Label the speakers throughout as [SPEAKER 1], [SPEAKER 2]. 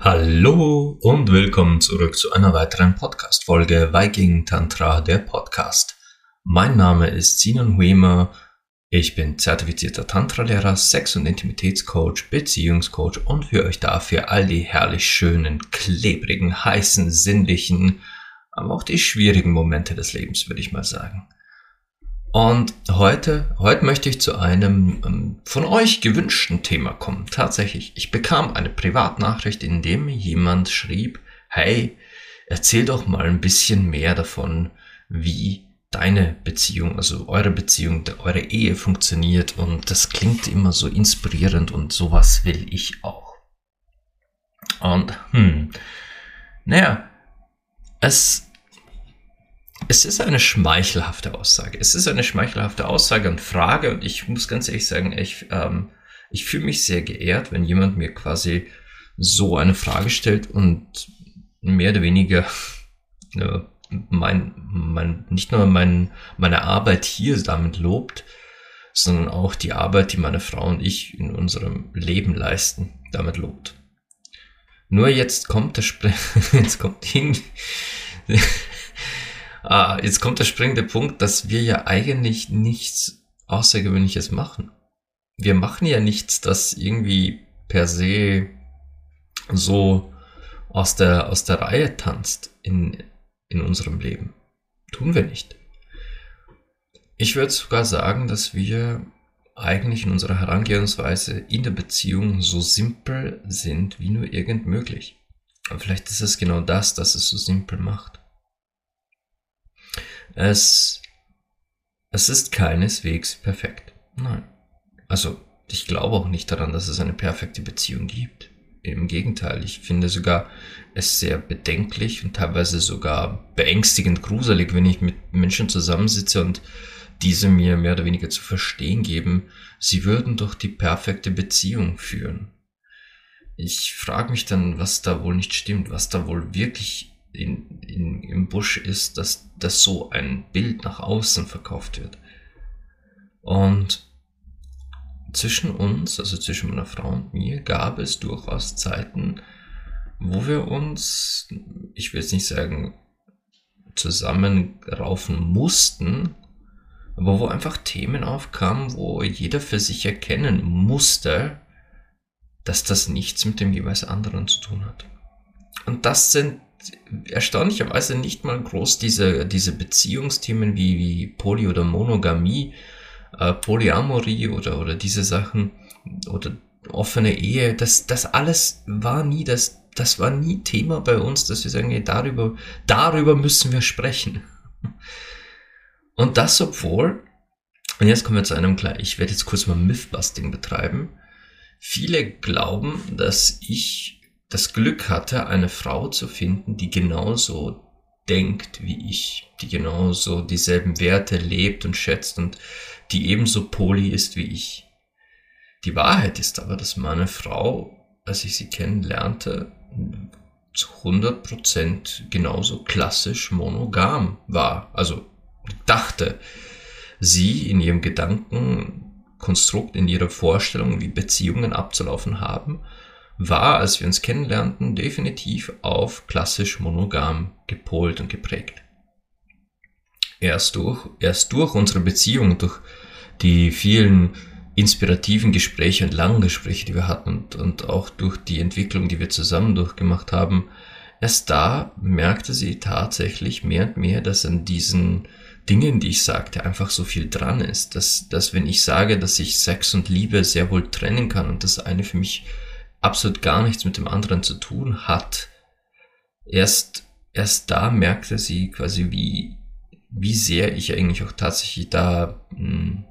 [SPEAKER 1] Hallo und willkommen zurück zu einer weiteren Podcast-Folge Viking Tantra, der Podcast. Mein Name ist Sinan Huemer. Ich bin zertifizierter Tantra-Lehrer, Sex- und Intimitätscoach, Beziehungscoach und für euch da für all die herrlich schönen, klebrigen, heißen, sinnlichen, aber auch die schwierigen Momente des Lebens, würde ich mal sagen. Und heute, heute möchte ich zu einem ähm, von euch gewünschten Thema kommen. Tatsächlich, ich bekam eine Privatnachricht, in dem jemand schrieb, hey, erzähl doch mal ein bisschen mehr davon, wie deine Beziehung, also eure Beziehung, eure Ehe funktioniert. Und das klingt immer so inspirierend und sowas will ich auch. Und, hm, naja, es es ist eine schmeichelhafte Aussage. Es ist eine schmeichelhafte Aussage und Frage und ich muss ganz ehrlich sagen, ich, ähm, ich fühle mich sehr geehrt, wenn jemand mir quasi so eine Frage stellt und mehr oder weniger äh, mein, mein, nicht nur mein, meine Arbeit hier damit lobt, sondern auch die Arbeit, die meine Frau und ich in unserem Leben leisten, damit lobt. Nur jetzt kommt der Spre jetzt kommt irgendwie Ah, jetzt kommt der springende Punkt, dass wir ja eigentlich nichts Außergewöhnliches machen. Wir machen ja nichts, das irgendwie per se so aus der, aus der Reihe tanzt in, in unserem Leben. Tun wir nicht. Ich würde sogar sagen, dass wir eigentlich in unserer Herangehensweise in der Beziehung so simpel sind wie nur irgend möglich. Und vielleicht ist es genau das, das es so simpel macht. Es, es ist keineswegs perfekt. Nein. Also, ich glaube auch nicht daran, dass es eine perfekte Beziehung gibt. Im Gegenteil, ich finde sogar es sehr bedenklich und teilweise sogar beängstigend gruselig, wenn ich mit Menschen zusammensitze und diese mir mehr oder weniger zu verstehen geben, sie würden doch die perfekte Beziehung führen. Ich frage mich dann, was da wohl nicht stimmt, was da wohl wirklich in, in, im Busch ist, dass, dass so ein Bild nach außen verkauft wird. Und zwischen uns, also zwischen meiner Frau und mir, gab es durchaus Zeiten, wo wir uns, ich will jetzt nicht sagen, zusammenraufen mussten, aber wo einfach Themen aufkamen, wo jeder für sich erkennen musste, dass das nichts mit dem jeweils anderen zu tun hat. Und das sind erstaunlicherweise nicht mal groß diese, diese Beziehungsthemen wie, wie Poly- oder Monogamie, äh, Polyamorie oder, oder diese Sachen oder offene Ehe, das, das alles war nie das, das war nie Thema bei uns, dass wir sagen, ey, darüber, darüber müssen wir sprechen. Und das obwohl, und jetzt kommen wir zu einem klar, ich werde jetzt kurz mal Mythbusting betreiben. Viele glauben, dass ich das Glück hatte, eine Frau zu finden, die genauso denkt wie ich, die genauso dieselben Werte lebt und schätzt und die ebenso poly ist wie ich. Die Wahrheit ist aber, dass meine Frau, als ich sie kennenlernte, zu 100% genauso klassisch monogam war. Also dachte sie in ihrem Gedankenkonstrukt, in ihrer Vorstellung, wie Beziehungen abzulaufen haben, war, als wir uns kennenlernten, definitiv auf klassisch monogam gepolt und geprägt. Erst durch, erst durch unsere Beziehung, durch die vielen inspirativen Gespräche und langen Gespräche, die wir hatten und, und auch durch die Entwicklung, die wir zusammen durchgemacht haben, erst da merkte sie tatsächlich mehr und mehr, dass an diesen Dingen, die ich sagte, einfach so viel dran ist, dass, dass wenn ich sage, dass ich Sex und Liebe sehr wohl trennen kann und das eine für mich absolut gar nichts mit dem anderen zu tun hat, erst, erst da merkte sie quasi, wie, wie sehr ich eigentlich auch tatsächlich da mh, hm,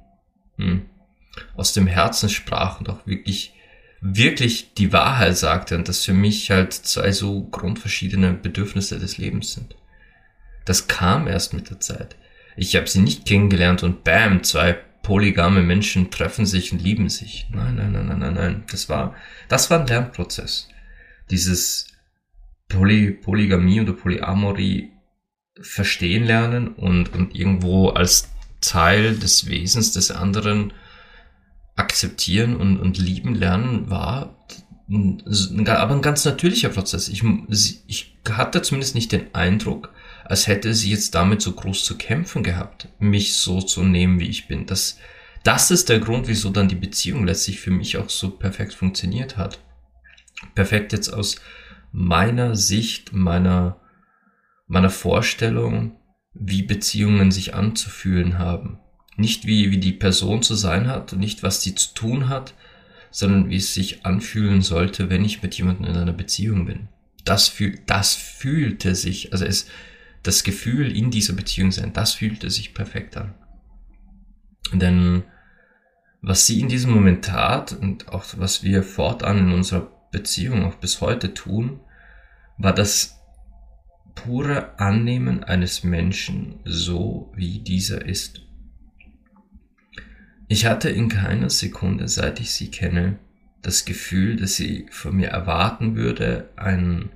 [SPEAKER 1] hm, aus dem Herzen sprach und auch wirklich, wirklich die Wahrheit sagte und dass für mich halt zwei so grundverschiedene Bedürfnisse des Lebens sind. Das kam erst mit der Zeit. Ich habe sie nicht kennengelernt und bam, zwei polygame Menschen treffen sich und lieben sich. Nein, nein, nein, nein, nein, nein. Das war, das war ein Lernprozess. Dieses Poly, Polygamie oder Polyamorie verstehen lernen und, und irgendwo als Teil des Wesens des anderen akzeptieren und, und lieben lernen war aber ein ganz natürlicher Prozess. Ich, ich hatte zumindest nicht den Eindruck, als hätte sie jetzt damit so groß zu kämpfen gehabt, mich so zu nehmen, wie ich bin. Das, das ist der Grund, wieso dann die Beziehung letztlich für mich auch so perfekt funktioniert hat. Perfekt jetzt aus meiner Sicht, meiner, meiner Vorstellung, wie Beziehungen sich anzufühlen haben. Nicht wie, wie die Person zu sein hat, nicht was sie zu tun hat, sondern wie es sich anfühlen sollte, wenn ich mit jemandem in einer Beziehung bin. Das, fühl, das fühlte sich, also es, das Gefühl in dieser Beziehung sein, das fühlte sich perfekt an. Denn was sie in diesem Moment tat und auch was wir fortan in unserer Beziehung auch bis heute tun, war das pure Annehmen eines Menschen so, wie dieser ist. Ich hatte in keiner Sekunde, seit ich sie kenne, das Gefühl, dass sie von mir erwarten würde, ein,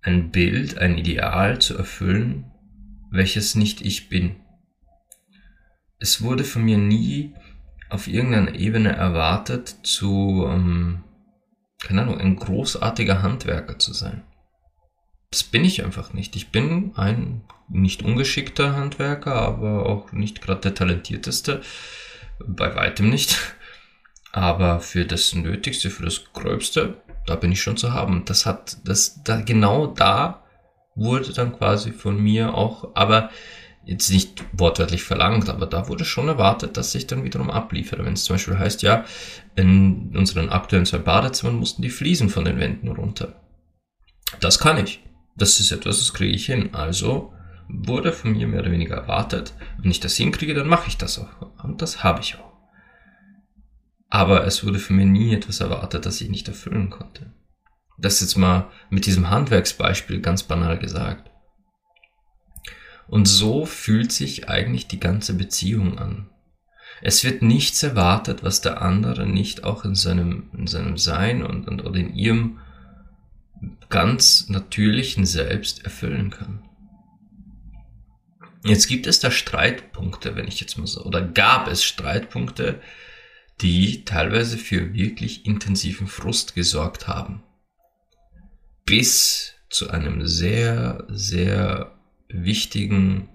[SPEAKER 1] ein Bild, ein Ideal zu erfüllen, welches nicht ich bin. Es wurde von mir nie auf irgendeiner Ebene erwartet, zu, ähm, keine Ahnung, ein großartiger Handwerker zu sein. Das bin ich einfach nicht. Ich bin ein nicht ungeschickter Handwerker, aber auch nicht gerade der talentierteste. Bei weitem nicht. Aber für das Nötigste, für das Gröbste, da bin ich schon zu haben. Das hat, das, da, genau da wurde dann quasi von mir auch, aber jetzt nicht wortwörtlich verlangt, aber da wurde schon erwartet, dass ich dann wiederum abliefere. Wenn es zum Beispiel heißt, ja, in unseren aktuellen zwei Badezimmern mussten die Fliesen von den Wänden runter. Das kann ich. Das ist etwas, das kriege ich hin. Also wurde von mir mehr oder weniger erwartet. Wenn ich das hinkriege, dann mache ich das auch. Und das habe ich auch. Aber es wurde von mir nie etwas erwartet, das ich nicht erfüllen konnte. Das jetzt mal mit diesem Handwerksbeispiel ganz banal gesagt. Und so fühlt sich eigentlich die ganze Beziehung an. Es wird nichts erwartet, was der andere nicht auch in seinem, in seinem Sein und, und oder in ihrem ganz natürlichen Selbst erfüllen kann. Jetzt gibt es da Streitpunkte, wenn ich jetzt mal so, oder gab es Streitpunkte, die teilweise für wirklich intensiven Frust gesorgt haben. Bis zu einem sehr, sehr wichtigen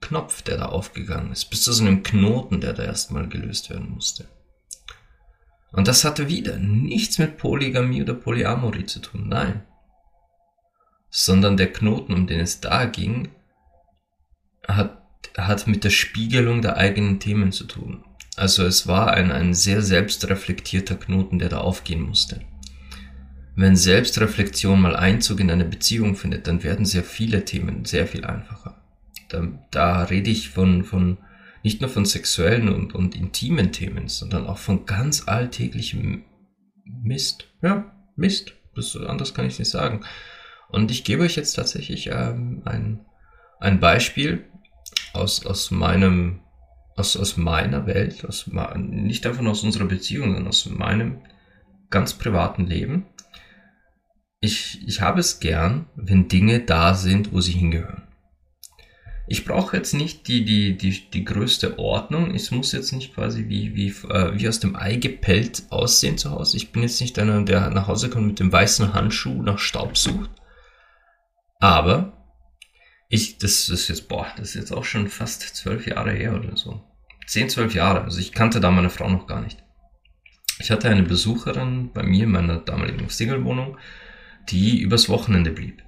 [SPEAKER 1] Knopf, der da aufgegangen ist, bis zu so einem Knoten, der da erstmal gelöst werden musste. Und das hatte wieder nichts mit Polygamie oder Polyamorie zu tun, nein. Sondern der Knoten, um den es da ging, hat, hat mit der Spiegelung der eigenen Themen zu tun. Also es war ein, ein sehr selbstreflektierter Knoten, der da aufgehen musste. Wenn Selbstreflexion mal Einzug in eine Beziehung findet, dann werden sehr viele Themen sehr viel einfacher. Da, da rede ich von, von nicht nur von sexuellen und, und intimen Themen, sondern auch von ganz alltäglichem Mist. Ja, Mist. Das, anders kann ich nicht sagen. Und ich gebe euch jetzt tatsächlich ähm, ein, ein Beispiel aus, aus meinem, aus, aus meiner Welt, aus, nicht einfach nur aus unserer Beziehung, sondern aus meinem ganz privaten Leben. Ich, ich habe es gern, wenn Dinge da sind, wo sie hingehören. Ich brauche jetzt nicht die, die, die, die größte Ordnung. Es muss jetzt nicht quasi wie, wie, äh, wie aus dem Ei gepellt aussehen zu Hause. Ich bin jetzt nicht einer, der nach Hause kommt mit dem weißen Handschuh nach Staub sucht. Aber ich, das ist jetzt, boah, das ist jetzt auch schon fast zwölf Jahre her oder so. Zehn, zwölf Jahre. Also ich kannte da meine Frau noch gar nicht. Ich hatte eine Besucherin bei mir in meiner damaligen Single-Wohnung, die übers Wochenende blieb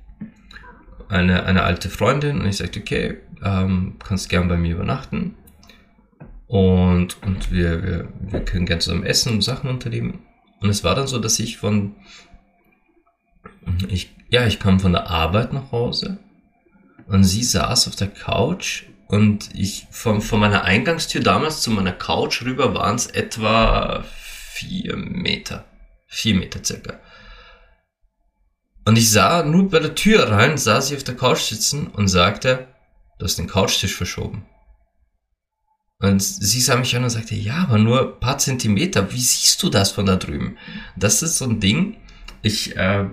[SPEAKER 1] eine, eine alte Freundin und ich sagte, okay, ähm, kannst gern bei mir übernachten. Und, und wir, wir, wir können gern zusammen essen und Sachen unternehmen. Und es war dann so, dass ich von, ich, ja, ich kam von der Arbeit nach Hause und sie saß auf der Couch und ich, von, von meiner Eingangstür damals zu meiner Couch rüber waren es etwa vier Meter. Vier Meter circa. Und ich sah nur bei der Tür rein, sah sie auf der Couch sitzen und sagte, du hast den Couchtisch verschoben. Und sie sah mich an und sagte, ja, aber nur paar Zentimeter. Wie siehst du das von da drüben? Das ist so ein Ding. Ich, äh,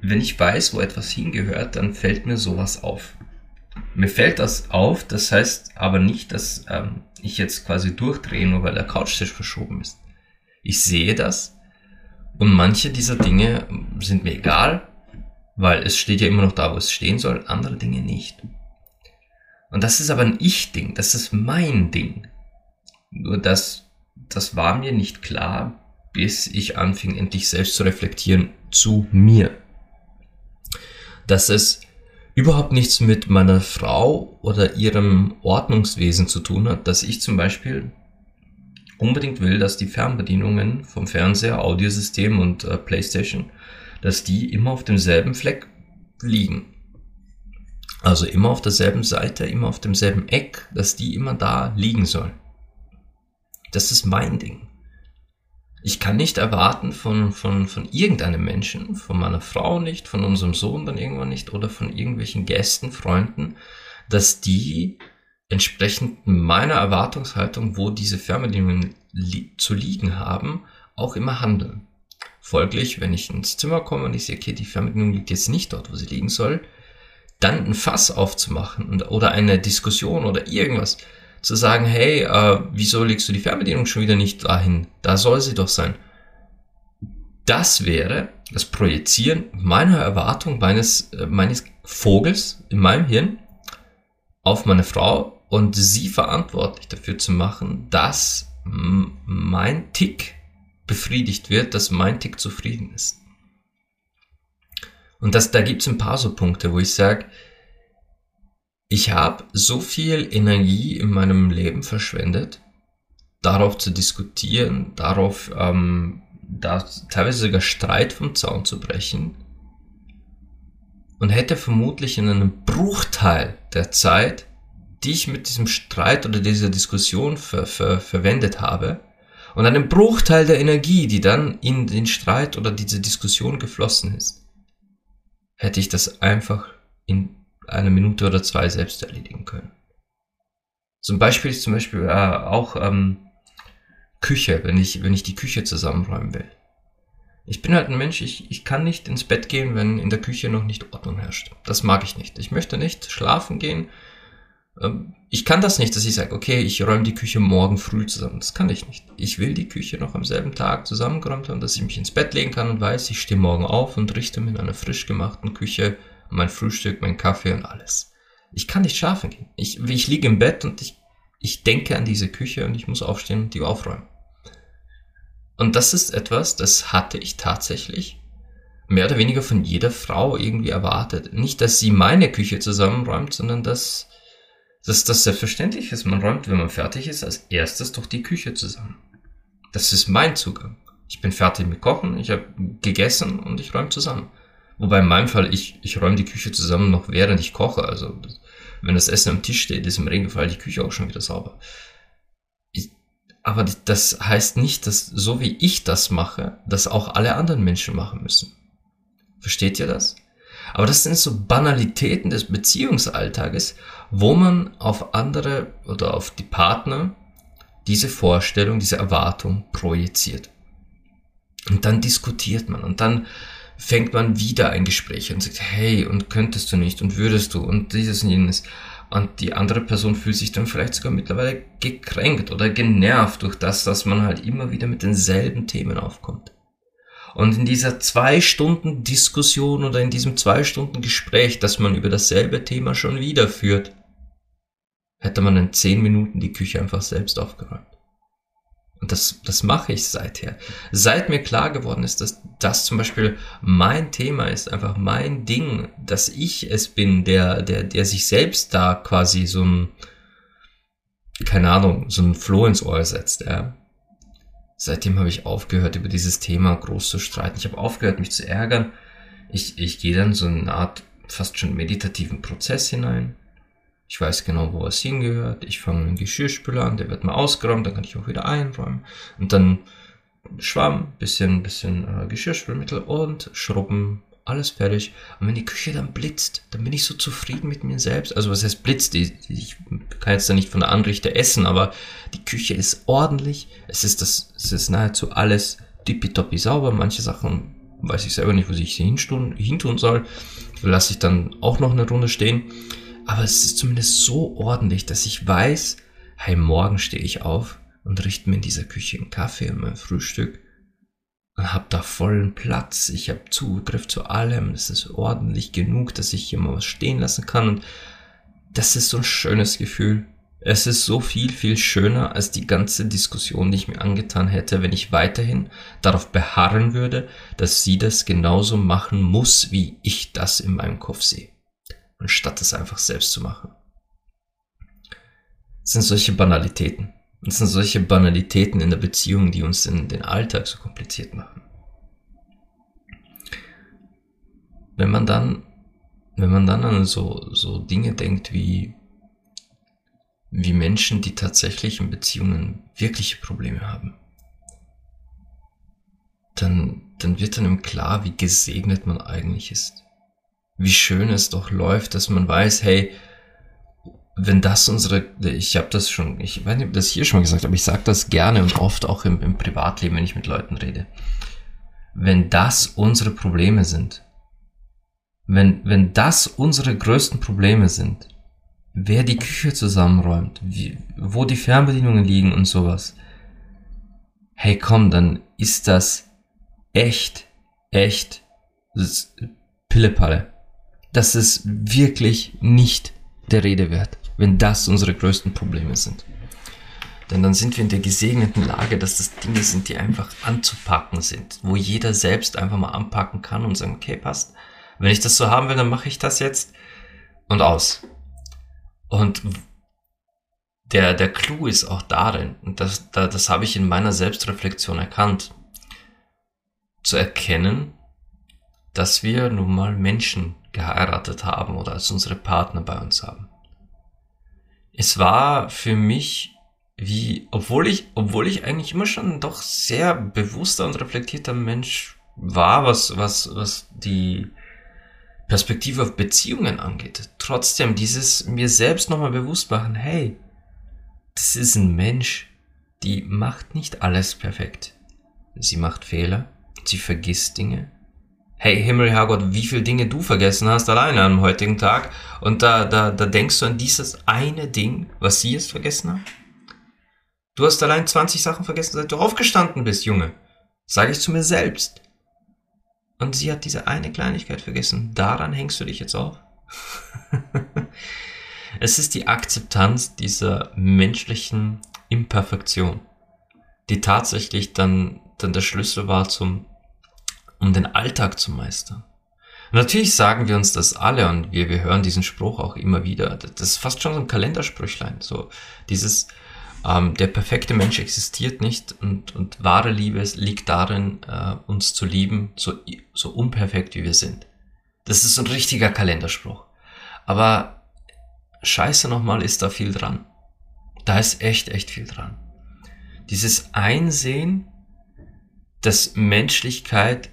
[SPEAKER 1] wenn ich weiß, wo etwas hingehört, dann fällt mir sowas auf. Mir fällt das auf, das heißt aber nicht, dass ähm, ich jetzt quasi durchdrehe, nur weil der Couchtisch verschoben ist. Ich sehe das und manche dieser Dinge sind mir egal, weil es steht ja immer noch da, wo es stehen soll, andere Dinge nicht. Und das ist aber ein Ich-Ding, das ist mein Ding. Nur das, das war mir nicht klar, bis ich anfing, endlich selbst zu reflektieren zu mir. Dass es überhaupt nichts mit meiner Frau oder ihrem Ordnungswesen zu tun hat, dass ich zum Beispiel unbedingt will, dass die Fernbedienungen vom Fernseher, Audiosystem und äh, Playstation, dass die immer auf demselben Fleck liegen. Also immer auf derselben Seite, immer auf demselben Eck, dass die immer da liegen soll. Das ist mein Ding. Ich kann nicht erwarten von, von, von irgendeinem Menschen, von meiner Frau nicht, von unserem Sohn dann irgendwann nicht oder von irgendwelchen Gästen, Freunden, dass die entsprechend meiner Erwartungshaltung, wo diese Fernbedienungen li zu liegen haben, auch immer handeln. Folglich, wenn ich ins Zimmer komme und ich sehe, okay, die Fernbedienung liegt jetzt nicht dort, wo sie liegen soll, dann ein Fass aufzumachen und, oder eine Diskussion oder irgendwas zu sagen, hey, äh, wieso legst du die Fernbedienung schon wieder nicht dahin? Da soll sie doch sein. Das wäre das Projizieren meiner Erwartung meines, äh, meines Vogels in meinem Hirn auf meine Frau und sie verantwortlich dafür zu machen, dass mein Tick befriedigt wird, dass mein Tick zufrieden ist. Und das, da gibt's ein paar so Punkte, wo ich sage, ich habe so viel Energie in meinem Leben verschwendet, darauf zu diskutieren, darauf ähm, da teilweise sogar Streit vom Zaun zu brechen und hätte vermutlich in einem Bruchteil der Zeit, die ich mit diesem Streit oder dieser Diskussion ver ver verwendet habe, und einem Bruchteil der Energie, die dann in den Streit oder diese Diskussion geflossen ist, hätte ich das einfach in einer Minute oder zwei selbst erledigen können. Zum Beispiel ist zum Beispiel äh, auch ähm, Küche, wenn ich, wenn ich die Küche zusammenräumen will. Ich bin halt ein Mensch, ich, ich kann nicht ins Bett gehen, wenn in der Küche noch nicht Ordnung herrscht. Das mag ich nicht. Ich möchte nicht schlafen gehen. Ähm, ich kann das nicht, dass ich sage, okay, ich räume die Küche morgen früh zusammen. Das kann ich nicht. Ich will die Küche noch am selben Tag zusammengeräumt haben, dass ich mich ins Bett legen kann und weiß, ich stehe morgen auf und richte mir in einer frisch gemachten Küche mein Frühstück, mein Kaffee und alles. Ich kann nicht schlafen gehen. Ich, ich liege im Bett und ich, ich denke an diese Küche und ich muss aufstehen und die aufräumen. Und das ist etwas, das hatte ich tatsächlich mehr oder weniger von jeder Frau irgendwie erwartet. Nicht, dass sie meine Küche zusammenräumt, sondern dass, dass das selbstverständlich ist. Man räumt, wenn man fertig ist, als erstes doch die Küche zusammen. Das ist mein Zugang. Ich bin fertig mit Kochen, ich habe gegessen und ich räume zusammen. Wobei in meinem Fall, ich, ich räume die Küche zusammen noch während ich koche. Also wenn das Essen am Tisch steht, ist im Regenfall die Küche auch schon wieder sauber. Ich, aber das heißt nicht, dass so wie ich das mache, dass auch alle anderen Menschen machen müssen. Versteht ihr das? Aber das sind so Banalitäten des Beziehungsalltages, wo man auf andere oder auf die Partner diese Vorstellung, diese Erwartung projiziert. Und dann diskutiert man und dann fängt man wieder ein Gespräch und sagt, hey, und könntest du nicht und würdest du und dieses und jenes. Und die andere Person fühlt sich dann vielleicht sogar mittlerweile gekränkt oder genervt durch das, dass man halt immer wieder mit denselben Themen aufkommt. Und in dieser zwei Stunden Diskussion oder in diesem zwei Stunden Gespräch, das man über dasselbe Thema schon wieder führt, hätte man in zehn Minuten die Küche einfach selbst aufgeräumt. Und das, das mache ich seither. Seit mir klar geworden ist, dass das zum Beispiel mein Thema ist, einfach mein Ding, dass ich es bin, der, der, der sich selbst da quasi so ein, keine Ahnung, so ein Floh ins Ohr setzt, ja. Seitdem habe ich aufgehört, über dieses Thema groß zu streiten. Ich habe aufgehört, mich zu ärgern. Ich, ich gehe dann so eine Art fast schon meditativen Prozess hinein. Ich weiß genau, wo es hingehört. Ich fange dem Geschirrspüler an, der wird mal ausgeräumt, dann kann ich auch wieder einräumen. Und dann Schwamm, bisschen, bisschen äh, Geschirrspülmittel und Schrubben alles fertig. Und wenn die Küche dann blitzt, dann bin ich so zufrieden mit mir selbst. Also was heißt blitzt? Ich, kann jetzt da nicht von der Anrichte essen, aber die Küche ist ordentlich. Es ist das, es ist nahezu alles tippitoppi sauber. Manche Sachen weiß ich selber nicht, wo ich sie hintun, hintun soll. Lasse ich dann auch noch eine Runde stehen. Aber es ist zumindest so ordentlich, dass ich weiß, hey, morgen stehe ich auf und richte mir in dieser Küche einen Kaffee und mein Frühstück habe da vollen Platz. Ich habe Zugriff zu allem. Es ist ordentlich genug, dass ich hier mal was stehen lassen kann. Und das ist so ein schönes Gefühl. Es ist so viel, viel schöner als die ganze Diskussion, die ich mir angetan hätte, wenn ich weiterhin darauf beharren würde, dass sie das genauso machen muss, wie ich das in meinem Kopf sehe. Anstatt es einfach selbst zu machen. Es sind solche Banalitäten. Es sind solche Banalitäten in der Beziehung, die uns den, den Alltag so kompliziert machen. Wenn man dann, wenn man dann an so, so Dinge denkt wie, wie Menschen, die tatsächlich in Beziehungen wirkliche Probleme haben, dann, dann wird einem klar, wie gesegnet man eigentlich ist. Wie schön es doch läuft, dass man weiß, hey, wenn das unsere, ich habe das schon, ich weiß nicht, ob das hier schon mal gesagt, aber ich sage das gerne und oft auch im, im Privatleben, wenn ich mit Leuten rede. Wenn das unsere Probleme sind, wenn, wenn das unsere größten Probleme sind, wer die Küche zusammenräumt, wie, wo die Fernbedienungen liegen und sowas, hey komm, dann ist das echt, echt Pillepalle. Das ist wirklich nicht der Rede wert wenn das unsere größten Probleme sind. Denn dann sind wir in der gesegneten Lage, dass das Dinge sind, die einfach anzupacken sind, wo jeder selbst einfach mal anpacken kann und sagen, okay, passt. Wenn ich das so haben will, dann mache ich das jetzt und aus. Und der, der Clou ist auch darin, und das, das, das habe ich in meiner Selbstreflexion erkannt, zu erkennen, dass wir nun mal Menschen geheiratet haben oder als unsere Partner bei uns haben es war für mich wie, obwohl ich, obwohl ich eigentlich immer schon doch sehr bewusster und reflektierter Mensch war, was, was, was die Perspektive auf Beziehungen angeht. Trotzdem dieses mir selbst nochmal bewusst machen, hey, das ist ein Mensch, die macht nicht alles perfekt. Sie macht Fehler, sie vergisst Dinge, hey Himmel, Herrgott, wie viele Dinge du vergessen hast alleine am heutigen Tag. Und da, da, da denkst du an dieses eine Ding, was sie jetzt vergessen hat. Du hast allein 20 Sachen vergessen, seit du aufgestanden bist, Junge. Sage ich zu mir selbst. Und sie hat diese eine Kleinigkeit vergessen. Daran hängst du dich jetzt auf. es ist die Akzeptanz dieser menschlichen Imperfektion, die tatsächlich dann, dann der Schlüssel war zum um den Alltag zu meistern. Natürlich sagen wir uns das alle und wir, wir hören diesen Spruch auch immer wieder. Das ist fast schon so ein Kalendersprüchlein. So dieses, ähm, der perfekte Mensch existiert nicht und, und wahre Liebe liegt darin, äh, uns zu lieben, so, so unperfekt wie wir sind. Das ist so ein richtiger Kalenderspruch. Aber scheiße nochmal ist da viel dran. Da ist echt, echt viel dran. Dieses Einsehen, dass Menschlichkeit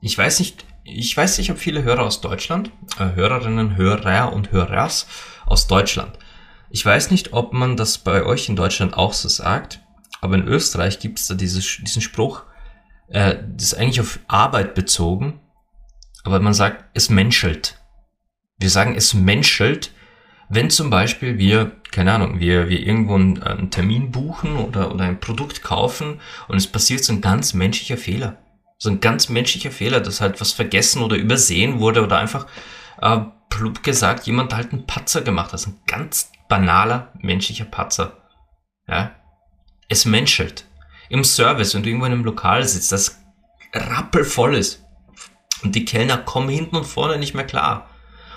[SPEAKER 1] ich weiß nicht, ich weiß nicht, ob viele Hörer aus Deutschland, äh, Hörerinnen, Hörer und Hörers aus Deutschland. Ich weiß nicht, ob man das bei euch in Deutschland auch so sagt, aber in Österreich gibt es da dieses, diesen Spruch, äh, das ist eigentlich auf Arbeit bezogen, aber man sagt, es menschelt. Wir sagen, es menschelt, wenn zum Beispiel wir, keine Ahnung, wir, wir irgendwo einen, einen Termin buchen oder, oder ein Produkt kaufen und es passiert so ein ganz menschlicher Fehler so ein ganz menschlicher Fehler, dass halt was vergessen oder übersehen wurde oder einfach äh, plump gesagt jemand halt einen Patzer gemacht hat. Ein ganz banaler menschlicher Patzer. Ja. Es menschelt. Im Service, wenn du irgendwo in einem Lokal sitzt, das rappelvoll ist. Und die Kellner kommen hinten und vorne nicht mehr klar.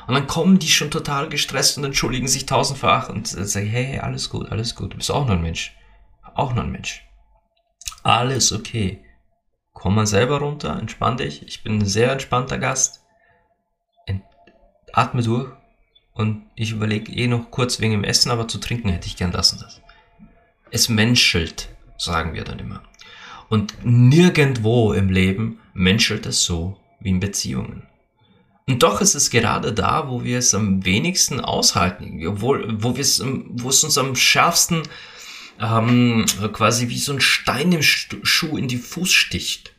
[SPEAKER 1] Und dann kommen die schon total gestresst und entschuldigen sich tausendfach und sagen, hey, hey, alles gut, alles gut, du bist auch nur ein Mensch. Auch nur ein Mensch. Alles okay. Komm mal selber runter, entspann dich. Ich bin ein sehr entspannter Gast. Atme durch. Und ich überlege eh noch kurz wegen dem Essen, aber zu trinken hätte ich gern das und das. Es menschelt, sagen wir dann immer. Und nirgendwo im Leben menschelt es so wie in Beziehungen. Und doch ist es gerade da, wo wir es am wenigsten aushalten, wo, wo, wo es uns am schärfsten ähm, quasi wie so ein Stein im Schuh in die Fuß sticht.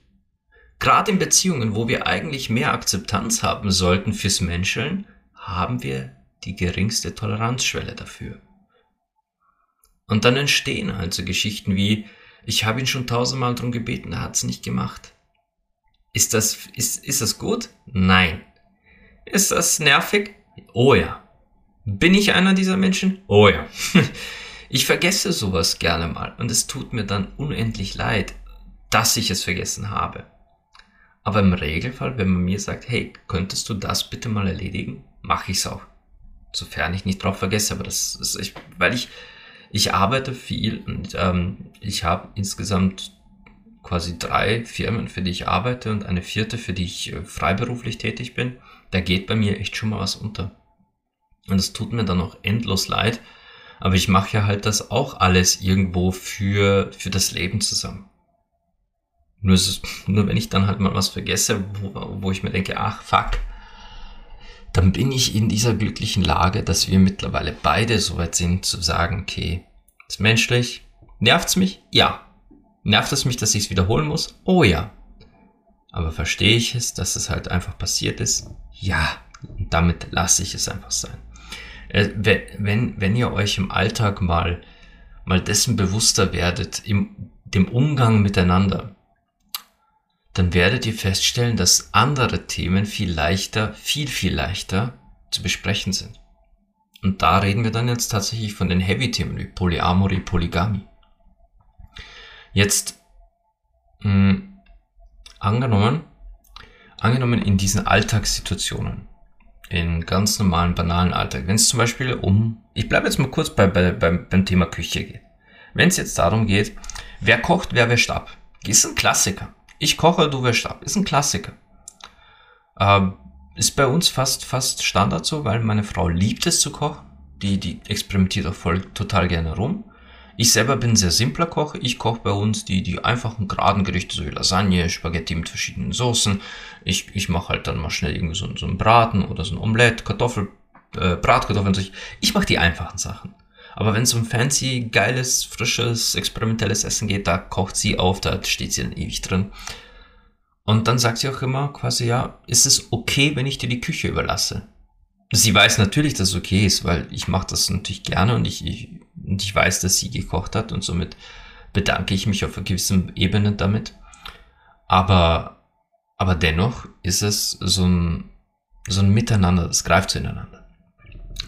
[SPEAKER 1] Gerade in Beziehungen, wo wir eigentlich mehr Akzeptanz haben sollten fürs Menscheln, haben wir die geringste Toleranzschwelle dafür. Und dann entstehen halt so Geschichten wie, ich habe ihn schon tausendmal drum gebeten, er hat es nicht gemacht. Ist das, ist, ist das gut? Nein. Ist das nervig? Oh ja. Bin ich einer dieser Menschen? Oh ja. Ich vergesse sowas gerne mal und es tut mir dann unendlich leid, dass ich es vergessen habe. Aber im Regelfall, wenn man mir sagt, hey, könntest du das bitte mal erledigen, mache ich es auch. Sofern ich nicht drauf vergesse, aber das ist, ich, weil ich, ich arbeite viel und ähm, ich habe insgesamt quasi drei Firmen, für die ich arbeite und eine vierte, für die ich äh, freiberuflich tätig bin. Da geht bei mir echt schon mal was unter. Und es tut mir dann auch endlos leid. Aber ich mache ja halt das auch alles irgendwo für, für das Leben zusammen. Nur, ist, nur wenn ich dann halt mal was vergesse, wo, wo ich mir denke, ach fuck, dann bin ich in dieser glücklichen Lage, dass wir mittlerweile beide so weit sind zu sagen, okay, ist menschlich, nervt's mich? Ja. Nervt es mich, dass ich es wiederholen muss? Oh ja. Aber verstehe ich es, dass es halt einfach passiert ist? Ja. Und damit lasse ich es einfach sein. Äh, wenn, wenn ihr euch im Alltag mal, mal dessen bewusster werdet, im, dem Umgang miteinander, dann werdet ihr feststellen, dass andere Themen viel leichter, viel, viel leichter zu besprechen sind. Und da reden wir dann jetzt tatsächlich von den Heavy-Themen wie Polyamorie, Polygamie. Jetzt mh, hm, angenommen, angenommen in diesen Alltagssituationen, in ganz normalen, banalen Alltag, wenn es zum Beispiel um, ich bleibe jetzt mal kurz bei, bei, beim, beim Thema Küche geht. Wenn es jetzt darum geht, wer kocht, wer wäscht ab, ist ein Klassiker. Ich koche, du wäschst ab. Ist ein Klassiker. Ähm, ist bei uns fast, fast Standard so, weil meine Frau liebt es zu kochen. Die, die experimentiert auch voll total gerne rum. Ich selber bin sehr simpler Koch. Ich koche bei uns die, die einfachen geraden Gerichte, so wie Lasagne, Spaghetti mit verschiedenen Soßen. Ich, ich mache halt dann mal schnell irgendwie so, so einen Braten oder so ein Omelette, Kartoffel, äh, Bratkartoffeln. Ich, ich mache die einfachen Sachen. Aber wenn es um fancy, geiles, frisches, experimentelles Essen geht, da kocht sie auf, da steht sie dann ewig drin. Und dann sagt sie auch immer quasi, ja, ist es okay, wenn ich dir die Küche überlasse? Sie weiß natürlich, dass es okay ist, weil ich mache das natürlich gerne und ich, ich, und ich weiß, dass sie gekocht hat und somit bedanke ich mich auf einer gewissen Ebene damit. Aber, aber dennoch ist es so ein, so ein Miteinander, das greift zueinander.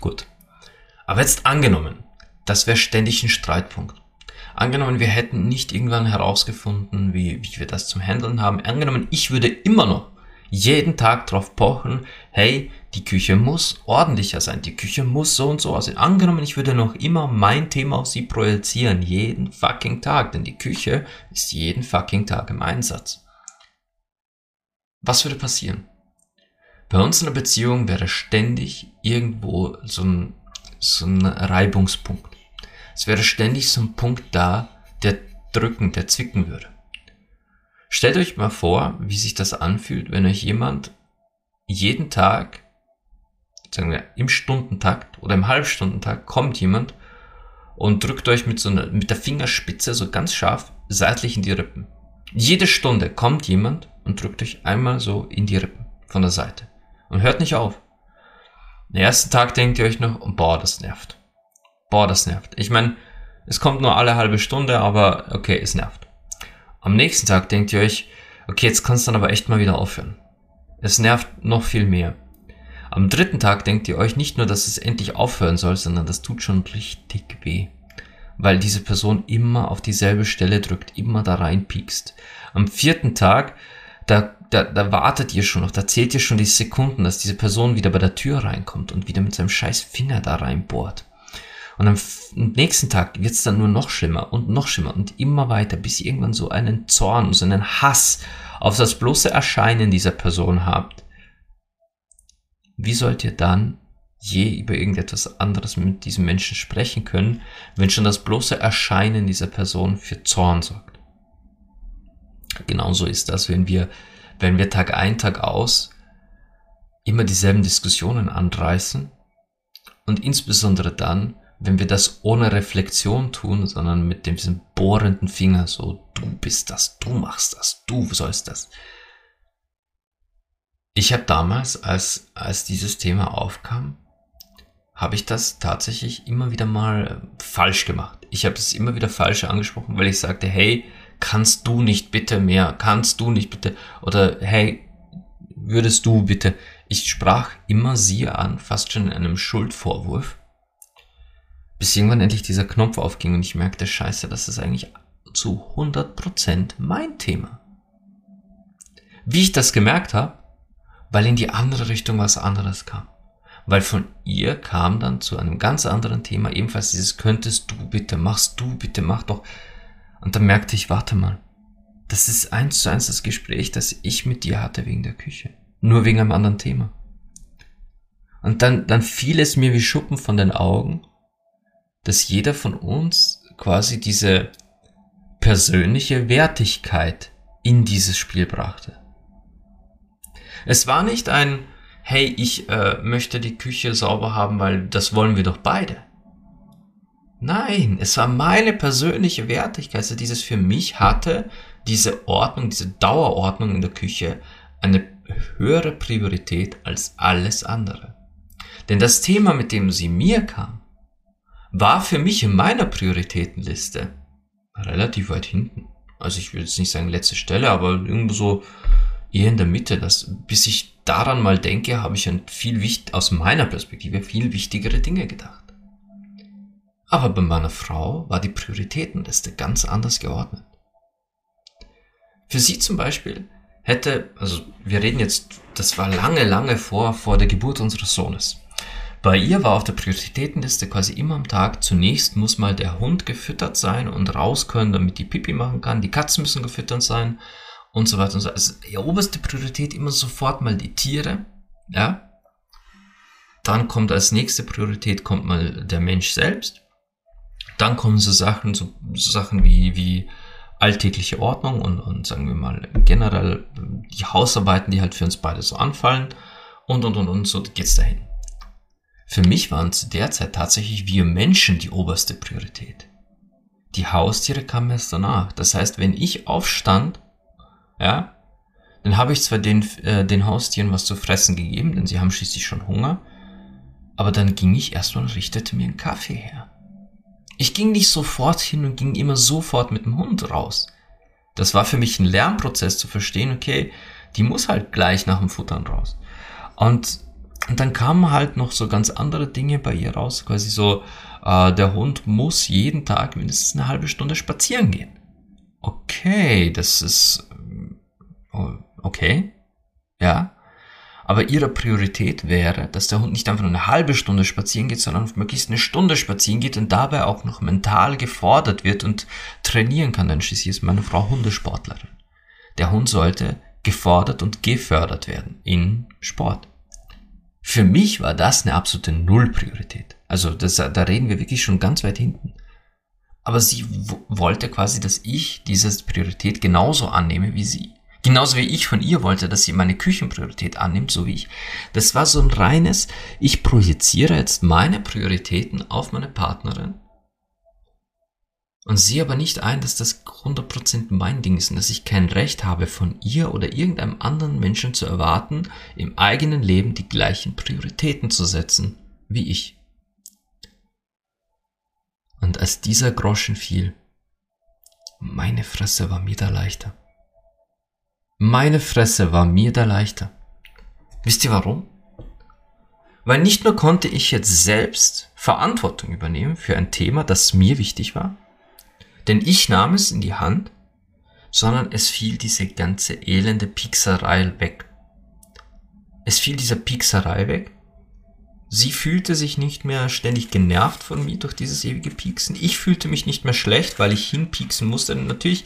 [SPEAKER 1] Gut. Aber jetzt angenommen, das wäre ständig ein Streitpunkt. Angenommen, wir hätten nicht irgendwann herausgefunden, wie, wie wir das zum Handeln haben. Angenommen, ich würde immer noch jeden Tag drauf pochen, hey, die Küche muss ordentlicher sein, die Küche muss so und so aussehen. Angenommen, ich würde noch immer mein Thema auf sie projizieren, jeden fucking Tag, denn die Küche ist jeden fucking Tag im Einsatz. Was würde passieren? Bei uns in der Beziehung wäre ständig irgendwo so ein, so ein Reibungspunkt. Es wäre ständig so ein Punkt da, der drücken, der zwicken würde. Stellt euch mal vor, wie sich das anfühlt, wenn euch jemand jeden Tag, sagen wir im Stundentakt oder im Halbstundentakt kommt jemand und drückt euch mit so einer, mit der Fingerspitze so ganz scharf seitlich in die Rippen. Jede Stunde kommt jemand und drückt euch einmal so in die Rippen von der Seite und hört nicht auf. Den ersten Tag denkt ihr euch noch, boah, das nervt. Boah, das nervt. Ich meine, es kommt nur alle halbe Stunde, aber okay, es nervt. Am nächsten Tag denkt ihr euch, okay, jetzt kannst du dann aber echt mal wieder aufhören. Es nervt noch viel mehr. Am dritten Tag denkt ihr euch nicht nur, dass es endlich aufhören soll, sondern das tut schon richtig weh. Weil diese Person immer auf dieselbe Stelle drückt, immer da reinpiekst. Am vierten Tag, da, da, da wartet ihr schon noch, da zählt ihr schon die Sekunden, dass diese Person wieder bei der Tür reinkommt und wieder mit seinem scheiß Finger da reinbohrt. Und am nächsten Tag wird es dann nur noch schlimmer und noch schlimmer und immer weiter, bis ihr irgendwann so einen Zorn, so einen Hass auf das bloße Erscheinen dieser Person habt. Wie sollt ihr dann je über irgendetwas anderes mit diesem Menschen sprechen können, wenn schon das bloße Erscheinen dieser Person für Zorn sorgt? Genauso ist das, wenn wir, wenn wir Tag ein, Tag aus immer dieselben Diskussionen anreißen und insbesondere dann, wenn wir das ohne Reflexion tun, sondern mit dem, diesem bohrenden Finger, so, du bist das, du machst das, du sollst das. Ich habe damals, als, als dieses Thema aufkam, habe ich das tatsächlich immer wieder mal falsch gemacht. Ich habe es immer wieder falsch angesprochen, weil ich sagte, hey, kannst du nicht bitte mehr, kannst du nicht bitte, oder hey, würdest du bitte. Ich sprach immer sie an, fast schon in einem Schuldvorwurf bis irgendwann endlich dieser Knopf aufging und ich merkte, scheiße, das ist eigentlich zu 100% mein Thema. Wie ich das gemerkt habe, weil in die andere Richtung was anderes kam. Weil von ihr kam dann zu einem ganz anderen Thema ebenfalls dieses könntest du bitte, machst du bitte, mach doch. Und dann merkte ich, warte mal, das ist eins zu eins das Gespräch, das ich mit dir hatte wegen der Küche. Nur wegen einem anderen Thema. Und dann, dann fiel es mir wie Schuppen von den Augen dass jeder von uns quasi diese persönliche Wertigkeit in dieses Spiel brachte. Es war nicht ein, hey, ich äh, möchte die Küche sauber haben, weil das wollen wir doch beide. Nein, es war meine persönliche Wertigkeit, also dieses für mich hatte diese Ordnung, diese Dauerordnung in der Küche eine höhere Priorität als alles andere. Denn das Thema, mit dem sie mir kam, war für mich in meiner Prioritätenliste relativ weit hinten. Also ich will jetzt nicht sagen letzte Stelle, aber irgendwo so eher in der Mitte. Das, bis ich daran mal denke, habe ich an viel wichtig, aus meiner Perspektive viel wichtigere Dinge gedacht. Aber bei meiner Frau war die Prioritätenliste ganz anders geordnet. Für sie zum Beispiel hätte, also wir reden jetzt, das war lange, lange vor, vor der Geburt unseres Sohnes. Bei ihr war auf der Prioritätenliste quasi immer am Tag, zunächst muss mal der Hund gefüttert sein und raus können, damit die Pipi machen kann, die Katzen müssen gefüttert sein und so weiter und so. Also die oberste Priorität immer sofort mal die Tiere, ja. Dann kommt als nächste Priorität kommt mal der Mensch selbst. Dann kommen so Sachen, so, so Sachen wie, wie alltägliche Ordnung und, und sagen wir mal generell die Hausarbeiten, die halt für uns beide so anfallen und und und und so geht's dahin. Für mich waren zu der Zeit tatsächlich wir Menschen die oberste Priorität. Die Haustiere kamen erst danach. Das heißt, wenn ich aufstand, ja, dann habe ich zwar den, äh, den Haustieren was zu fressen gegeben, denn sie haben schließlich schon Hunger, aber dann ging ich erstmal und richtete mir einen Kaffee her. Ich ging nicht sofort hin und ging immer sofort mit dem Hund raus. Das war für mich ein Lernprozess zu verstehen, okay, die muss halt gleich nach dem Futtern raus. Und und dann kamen halt noch so ganz andere Dinge bei ihr raus, quasi so, äh, der Hund muss jeden Tag mindestens eine halbe Stunde spazieren gehen. Okay, das ist okay, ja. Aber ihre Priorität wäre, dass der Hund nicht einfach nur eine halbe Stunde spazieren geht, sondern möglichst eine Stunde spazieren geht und dabei auch noch mental gefordert wird und trainieren kann. Denn schließlich ist meine Frau Hundesportlerin. Der Hund sollte gefordert und gefördert werden in Sport. Für mich war das eine absolute Nullpriorität. Also das, da reden wir wirklich schon ganz weit hinten. Aber sie wollte quasi, dass ich diese Priorität genauso annehme wie sie. Genauso wie ich von ihr wollte, dass sie meine Küchenpriorität annimmt, so wie ich. Das war so ein reines, ich projiziere jetzt meine Prioritäten auf meine Partnerin und sehe aber nicht ein, dass das 100% mein Ding ist und dass ich kein Recht habe, von ihr oder irgendeinem anderen Menschen zu erwarten, im eigenen Leben die gleichen Prioritäten zu setzen wie ich. Und als dieser Groschen fiel, meine Fresse war mir da leichter. Meine Fresse war mir da leichter. Wisst ihr warum? Weil nicht nur konnte ich jetzt selbst Verantwortung übernehmen für ein Thema, das mir wichtig war, denn ich nahm es in die Hand, sondern es fiel diese ganze elende Piekserei weg. Es fiel diese Piekserei weg. Sie fühlte sich nicht mehr ständig genervt von mir durch dieses ewige Pieksen. Ich fühlte mich nicht mehr schlecht, weil ich hinpieksen musste. Natürlich,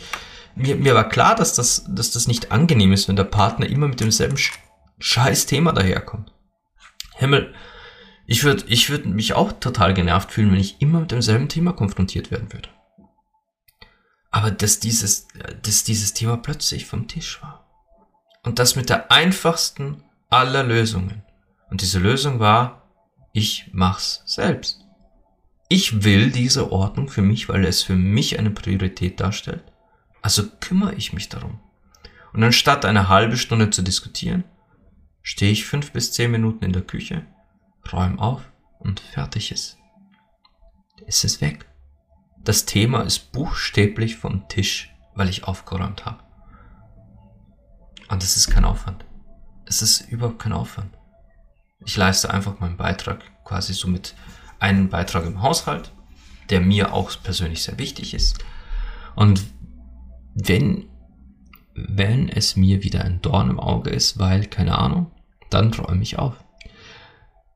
[SPEAKER 1] mir, mir war klar, dass das, dass das nicht angenehm ist, wenn der Partner immer mit demselben scheiß Thema daherkommt. Himmel, ich würde ich würd mich auch total genervt fühlen, wenn ich immer mit demselben Thema konfrontiert werden würde. Aber dass dieses, dass dieses Thema plötzlich vom Tisch war. Und das mit der einfachsten aller Lösungen. Und diese Lösung war, ich mach's selbst. Ich will diese Ordnung für mich, weil es für mich eine Priorität darstellt. Also kümmere ich mich darum. Und anstatt eine halbe Stunde zu diskutieren, stehe ich fünf bis zehn Minuten in der Küche, räume auf und fertig ist. Es ist weg. Das Thema ist buchstäblich vom Tisch, weil ich aufgeräumt habe. Und es ist kein Aufwand. Es ist überhaupt kein Aufwand. Ich leiste einfach meinen Beitrag quasi so mit einem Beitrag im Haushalt, der mir auch persönlich sehr wichtig ist. Und wenn, wenn es mir wieder ein Dorn im Auge ist, weil, keine Ahnung, dann räume ich auf.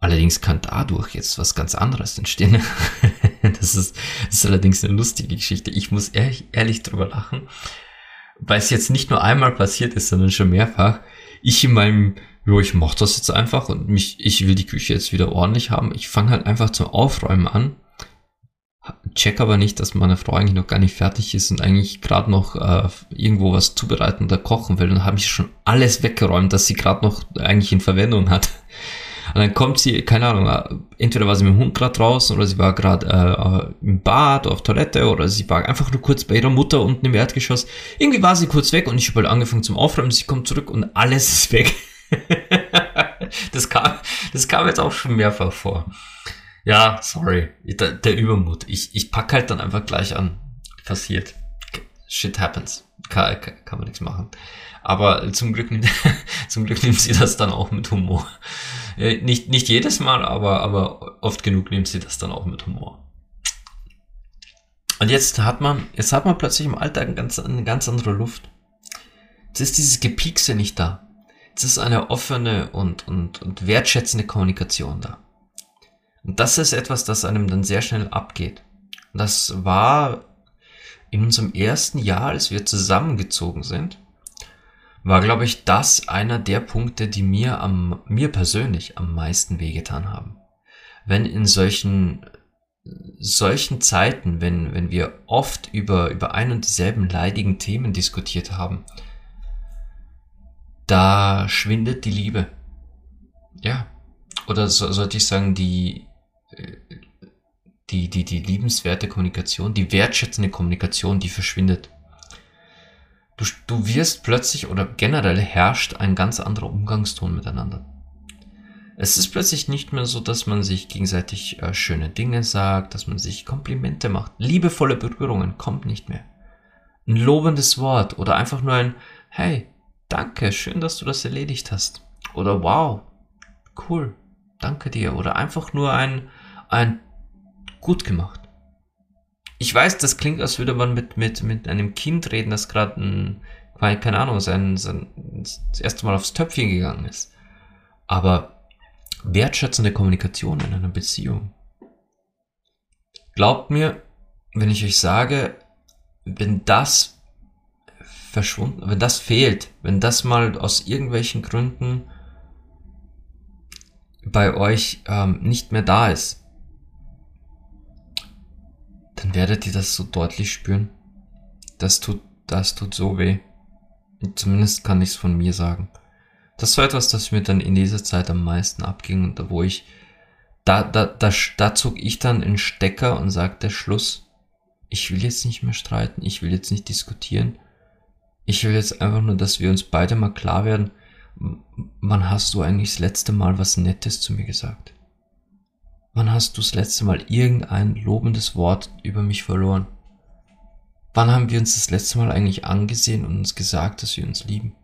[SPEAKER 1] Allerdings kann dadurch jetzt was ganz anderes entstehen. das, ist, das ist allerdings eine lustige Geschichte. Ich muss ehrlich, ehrlich drüber lachen, weil es jetzt nicht nur einmal passiert ist, sondern schon mehrfach. Ich in meinem jo, ich mach das jetzt einfach und mich, ich will die Küche jetzt wieder ordentlich haben. Ich fange halt einfach zum Aufräumen an. Check aber nicht, dass meine Frau eigentlich noch gar nicht fertig ist und eigentlich gerade noch äh, irgendwo was zubereiten oder kochen will. Und habe ich schon alles weggeräumt, dass sie gerade noch eigentlich in Verwendung hat. Und dann kommt sie, keine Ahnung, äh, entweder war sie mit dem Hund gerade draußen oder sie war gerade äh, im Bad, auf Toilette oder sie war einfach nur kurz bei ihrer Mutter unten im Erdgeschoss. Irgendwie war sie kurz weg und ich habe halt angefangen zum Aufräumen. Sie kommt zurück und alles ist weg. das, kam, das kam jetzt auch schon mehrfach vor. Ja, sorry. Der, der Übermut. Ich, ich pack halt dann einfach gleich an. Passiert. Shit happens. Kann, kann, kann man nichts machen. Aber zum Glück, zum Glück nimmt sie das dann auch mit Humor. Nicht, nicht jedes Mal, aber, aber oft genug nimmt sie das dann auch mit Humor. Und jetzt hat man, jetzt hat man plötzlich im Alltag eine ganz, eine ganz andere Luft. Jetzt ist dieses Gepiekse nicht da. Es ist eine offene und, und, und wertschätzende Kommunikation da. Und das ist etwas, das einem dann sehr schnell abgeht. Das war in unserem ersten Jahr, als wir zusammengezogen sind, war, glaube ich, das einer der Punkte, die mir am, mir persönlich am meisten wehgetan haben. Wenn in solchen, solchen Zeiten, wenn, wenn wir oft über, über ein und dieselben leidigen Themen diskutiert haben, da schwindet die Liebe. Ja. Oder so, sollte ich sagen, die, die, die, die liebenswerte Kommunikation, die wertschätzende Kommunikation, die verschwindet. Du, du wirst plötzlich oder generell herrscht ein ganz anderer Umgangston miteinander. Es ist plötzlich nicht mehr so, dass man sich gegenseitig äh, schöne Dinge sagt, dass man sich Komplimente macht. Liebevolle Berührungen kommt nicht mehr. Ein lobendes Wort oder einfach nur ein Hey, danke, schön, dass du das erledigt hast. Oder wow, cool, danke dir. Oder einfach nur ein, ein gut gemacht. Ich weiß, das klingt, als würde man mit, mit, mit einem Kind reden, das gerade ein, keine Ahnung, sein, sein, das erste Mal aufs Töpfchen gegangen ist. Aber wertschätzende Kommunikation in einer Beziehung. Glaubt mir, wenn ich euch sage, wenn das verschwunden, wenn das fehlt, wenn das mal aus irgendwelchen Gründen bei euch ähm, nicht mehr da ist, dann werdet ihr das so deutlich spüren. Das tut, das tut so weh. Zumindest kann ich es von mir sagen. Das war etwas, das mir dann in dieser Zeit am meisten abging und wo ich, da, da, da, da zog ich dann in Stecker und sagte Schluss. Ich will jetzt nicht mehr streiten, ich will jetzt nicht diskutieren ich will jetzt einfach nur, dass wir uns beide mal klar werden, wann hast du eigentlich das letzte Mal was Nettes zu mir gesagt? Wann hast du das letzte Mal irgendein lobendes Wort über mich verloren? Wann haben wir uns das letzte Mal eigentlich angesehen und uns gesagt, dass wir uns lieben?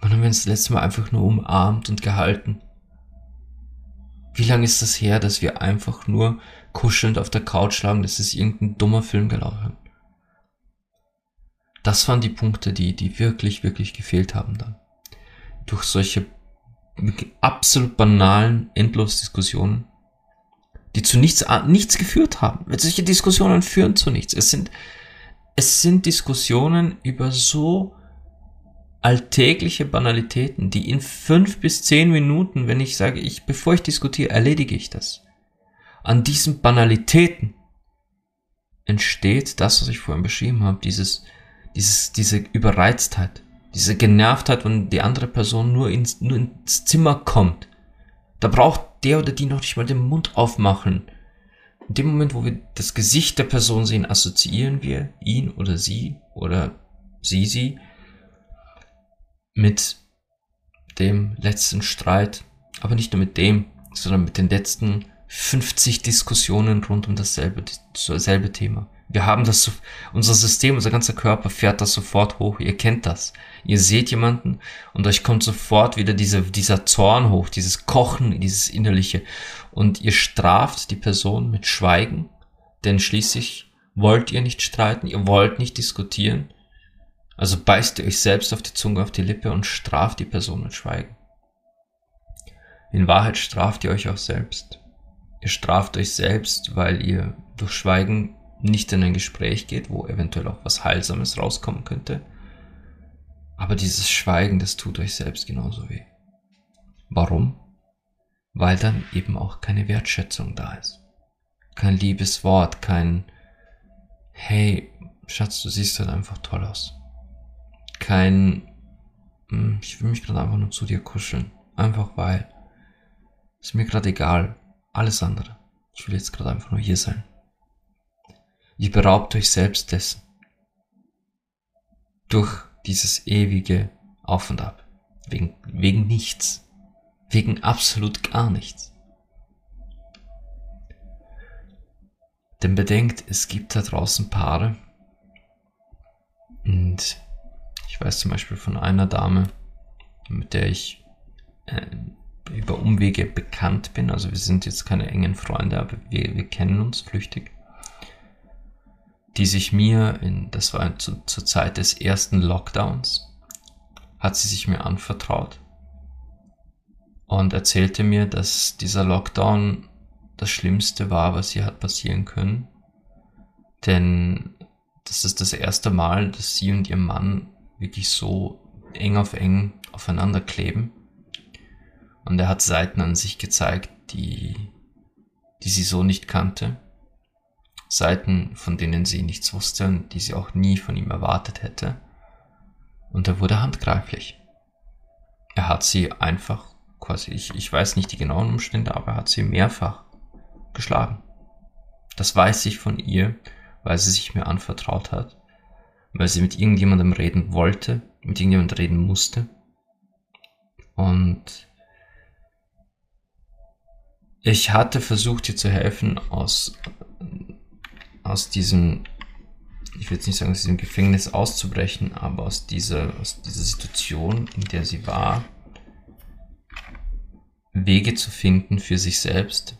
[SPEAKER 1] Wann haben wir uns das letzte Mal einfach nur umarmt und gehalten? Wie lange ist das her, dass wir einfach nur kuschelnd auf der Couch lagen, dass es irgendein dummer Film gelaufen? Das waren die Punkte, die, die wirklich, wirklich gefehlt haben dann. Durch solche absolut banalen Endlosdiskussionen, die zu nichts, nichts geführt haben. Solche Diskussionen führen zu nichts. Es sind, es sind Diskussionen über so alltägliche Banalitäten, die in fünf bis zehn Minuten, wenn ich sage, ich, bevor ich diskutiere, erledige ich das. An diesen Banalitäten entsteht das, was ich vorhin beschrieben habe, dieses, dieses, diese Überreiztheit. Diese Genervtheit, wenn die andere Person nur ins, nur ins Zimmer kommt. Da braucht der oder die noch nicht mal den Mund aufmachen. In dem Moment, wo wir das Gesicht der Person sehen, assoziieren wir ihn oder sie oder sie sie mit dem letzten Streit, aber nicht nur mit dem, sondern mit den letzten 50 Diskussionen rund um dasselbe, dasselbe Thema. Wir haben das, so, unser System, unser ganzer Körper fährt das sofort hoch. Ihr kennt das. Ihr seht jemanden und euch kommt sofort wieder diese, dieser Zorn hoch, dieses Kochen, dieses Innerliche. Und ihr straft die Person mit Schweigen, denn schließlich wollt ihr nicht streiten, ihr wollt nicht diskutieren. Also beißt ihr euch selbst auf die Zunge, auf die Lippe und straft die Person mit Schweigen. In Wahrheit straft ihr euch auch selbst. Ihr straft euch selbst, weil ihr durch Schweigen nicht in ein Gespräch geht, wo eventuell auch was Heilsames rauskommen könnte. Aber dieses Schweigen, das tut euch selbst genauso weh. Warum? Weil dann eben auch keine Wertschätzung da ist. Kein liebes Wort, kein Hey, Schatz, du siehst halt einfach toll aus. Kein hm, Ich will mich gerade einfach nur zu dir kuscheln. Einfach weil. Ist mir gerade egal. Alles andere. Ich will jetzt gerade einfach nur hier sein. Ihr beraubt euch selbst dessen. Durch dieses ewige Auf und Ab. Wegen, wegen nichts. Wegen absolut gar nichts. Denn bedenkt, es gibt da draußen Paare. Und ich weiß zum Beispiel von einer Dame, mit der ich äh, über Umwege bekannt bin. Also wir sind jetzt keine engen Freunde, aber wir, wir kennen uns flüchtig die sich mir, in, das war zu, zur Zeit des ersten Lockdowns, hat sie sich mir anvertraut und erzählte mir, dass dieser Lockdown das Schlimmste war, was ihr hat passieren können. Denn das ist das erste Mal, dass sie und ihr Mann wirklich so eng auf eng aufeinander kleben. Und er hat Seiten an sich gezeigt, die, die sie so nicht kannte. Seiten, von denen sie nichts wusste und die sie auch nie von ihm erwartet hätte. Und er wurde handgreiflich. Er hat sie einfach, quasi, ich, ich weiß nicht die genauen Umstände, aber er hat sie mehrfach geschlagen. Das weiß ich von ihr, weil sie sich mir anvertraut hat, weil sie mit irgendjemandem reden wollte, mit irgendjemandem reden musste. Und ich hatte versucht, ihr zu helfen aus aus diesem, ich will jetzt nicht sagen, aus diesem Gefängnis auszubrechen, aber aus dieser, aus dieser Situation, in der sie war, Wege zu finden für sich selbst,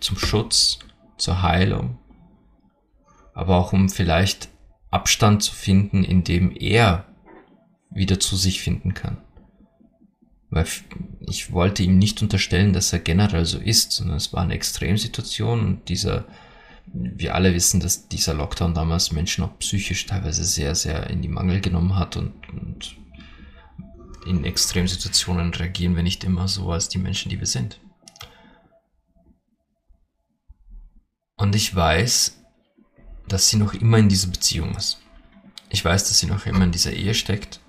[SPEAKER 1] zum Schutz, zur Heilung, aber auch um vielleicht Abstand zu finden, in dem er wieder zu sich finden kann. Weil ich wollte ihm nicht unterstellen, dass er generell so ist, sondern es war eine Extremsituation und dieser wir alle wissen, dass dieser Lockdown damals Menschen auch psychisch teilweise sehr, sehr in die Mangel genommen hat und, und in Extremsituationen reagieren wir nicht immer so als die Menschen, die wir sind. Und ich weiß, dass sie noch immer in dieser Beziehung ist. Ich weiß, dass sie noch immer in dieser Ehe steckt.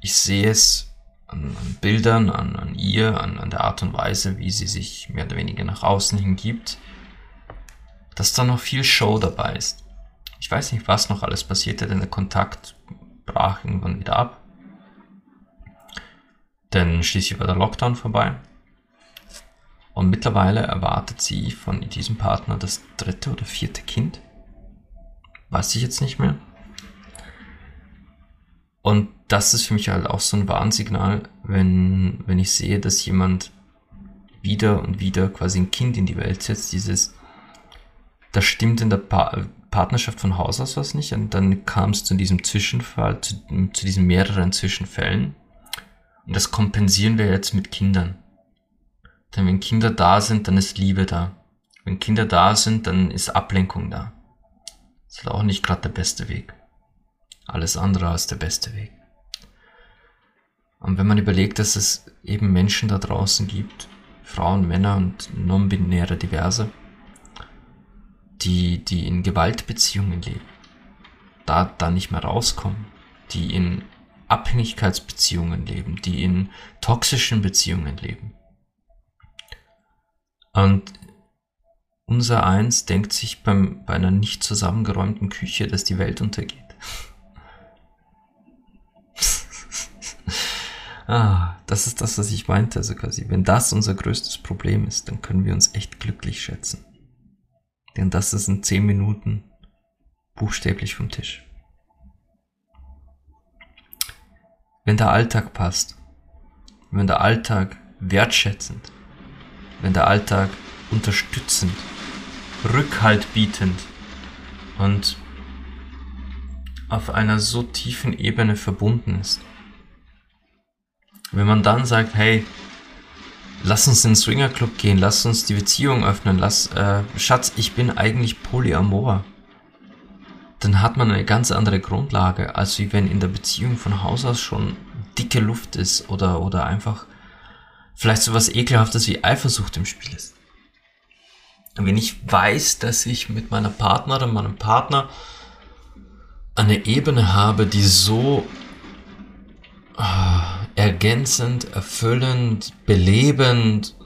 [SPEAKER 1] Ich sehe es an, an Bildern, an, an ihr, an, an der Art und Weise, wie sie sich mehr oder weniger nach außen hingibt dass da noch viel Show dabei ist. Ich weiß nicht, was noch alles passierte, denn der Kontakt brach irgendwann wieder ab. Denn schließlich war der Lockdown vorbei. Und mittlerweile erwartet sie von diesem Partner das dritte oder vierte Kind. Weiß ich jetzt nicht mehr. Und das ist für mich halt auch so ein Warnsignal, wenn, wenn ich sehe, dass jemand wieder und wieder quasi ein Kind in die Welt setzt, dieses da stimmt in der pa Partnerschaft von Haus aus was nicht. Und dann kam es zu diesem Zwischenfall, zu, zu diesen mehreren Zwischenfällen. Und das kompensieren wir jetzt mit Kindern. Denn wenn Kinder da sind, dann ist Liebe da. Wenn Kinder da sind, dann ist Ablenkung da. Das ist auch nicht gerade der beste Weg. Alles andere als der beste Weg. Und wenn man überlegt, dass es eben Menschen da draußen gibt, Frauen, Männer und non-binäre Diverse, die, die in Gewaltbeziehungen leben, da, da nicht mehr rauskommen, die in Abhängigkeitsbeziehungen leben, die in toxischen Beziehungen leben. Und unser Eins denkt sich beim, bei einer nicht zusammengeräumten Küche, dass die Welt untergeht. ah, das ist das, was ich meinte, also quasi. Wenn das unser größtes Problem ist, dann können wir uns echt glücklich schätzen. Denn das ist in zehn Minuten buchstäblich vom Tisch. Wenn der Alltag passt, wenn der Alltag wertschätzend, wenn der Alltag unterstützend, Rückhalt bietend und auf einer so tiefen Ebene verbunden ist. Wenn man dann sagt, hey, lass uns in den Swingerclub gehen, lass uns die Beziehung öffnen, lass, äh, Schatz, ich bin eigentlich polyamor dann hat man eine ganz andere Grundlage, als wie wenn in der Beziehung von Haus aus schon dicke Luft ist oder, oder einfach vielleicht so was Ekelhaftes wie Eifersucht im Spiel ist. Und wenn ich weiß, dass ich mit meiner Partnerin, meinem Partner eine Ebene habe, die so äh, ergänzend, erfüllend, belebend,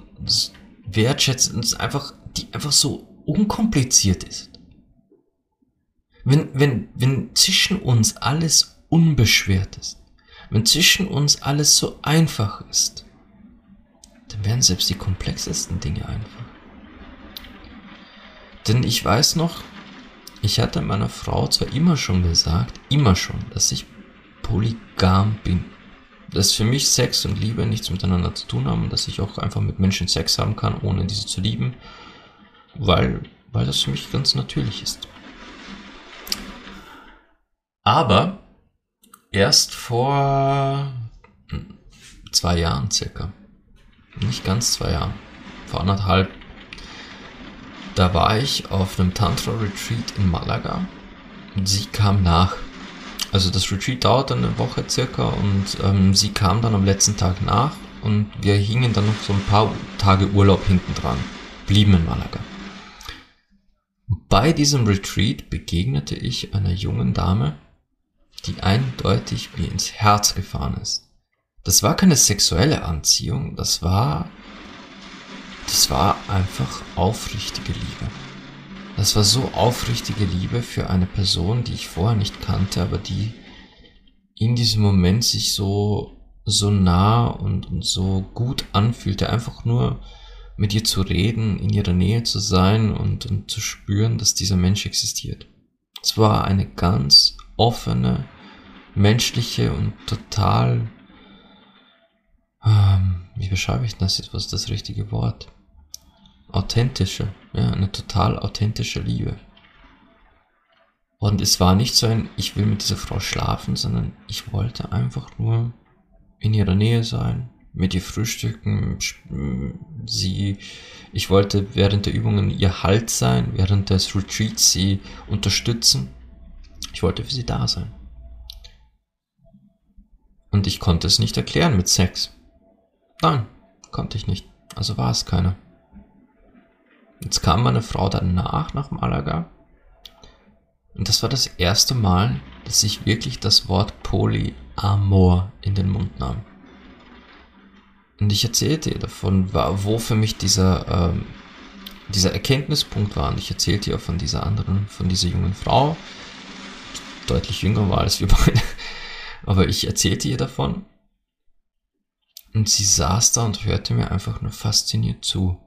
[SPEAKER 1] wertschätzend, einfach, die einfach so unkompliziert ist wenn, wenn, wenn zwischen uns alles unbeschwert ist, wenn zwischen uns alles so einfach ist, dann werden selbst die komplexesten Dinge einfach. Denn ich weiß noch, ich hatte meiner Frau zwar immer schon gesagt, immer schon, dass ich polygam bin. Dass für mich Sex und Liebe nichts miteinander zu tun haben, dass ich auch einfach mit Menschen Sex haben kann, ohne diese zu lieben, weil, weil das für mich ganz natürlich ist. Aber erst vor zwei Jahren circa, nicht ganz zwei Jahren, vor anderthalb, da war ich auf einem Tantra-Retreat in Malaga und sie kam nach. Also das Retreat dauert eine Woche circa und ähm, sie kam dann am letzten Tag nach und wir hingen dann noch so ein paar Tage Urlaub hinten dran, blieben in Malaga. Bei diesem Retreat begegnete ich einer jungen Dame, die eindeutig mir ins Herz gefahren ist. Das war keine sexuelle Anziehung, das war, das war einfach aufrichtige Liebe. Das war so aufrichtige Liebe für eine Person, die ich vorher nicht kannte, aber die in diesem Moment sich so, so nah und, und so gut anfühlte, einfach nur mit ihr zu reden, in ihrer Nähe zu sein und, und zu spüren, dass dieser Mensch existiert. Es war eine ganz offene, menschliche und total, ähm, wie beschreibe ich das jetzt, was ist das richtige Wort? Authentische, ja, eine total authentische Liebe. Und es war nicht so ein, ich will mit dieser Frau schlafen, sondern ich wollte einfach nur in ihrer Nähe sein, mit ihr frühstücken, sie, ich wollte während der Übungen ihr Halt sein, während des Retreats sie unterstützen. Ich wollte für sie da sein. Und ich konnte es nicht erklären mit Sex. Nein, konnte ich nicht. Also war es keiner. Jetzt kam meine Frau danach, nach Malaga. Und das war das erste Mal, dass ich wirklich das Wort Polyamor in den Mund nahm. Und ich erzählte ihr davon, wo für mich dieser, ähm, dieser Erkenntnispunkt war. Und ich erzählte ihr von dieser anderen, von dieser jungen Frau, die deutlich jünger war als wir beide. Aber ich erzählte ihr davon und sie saß da und hörte mir einfach nur fasziniert zu.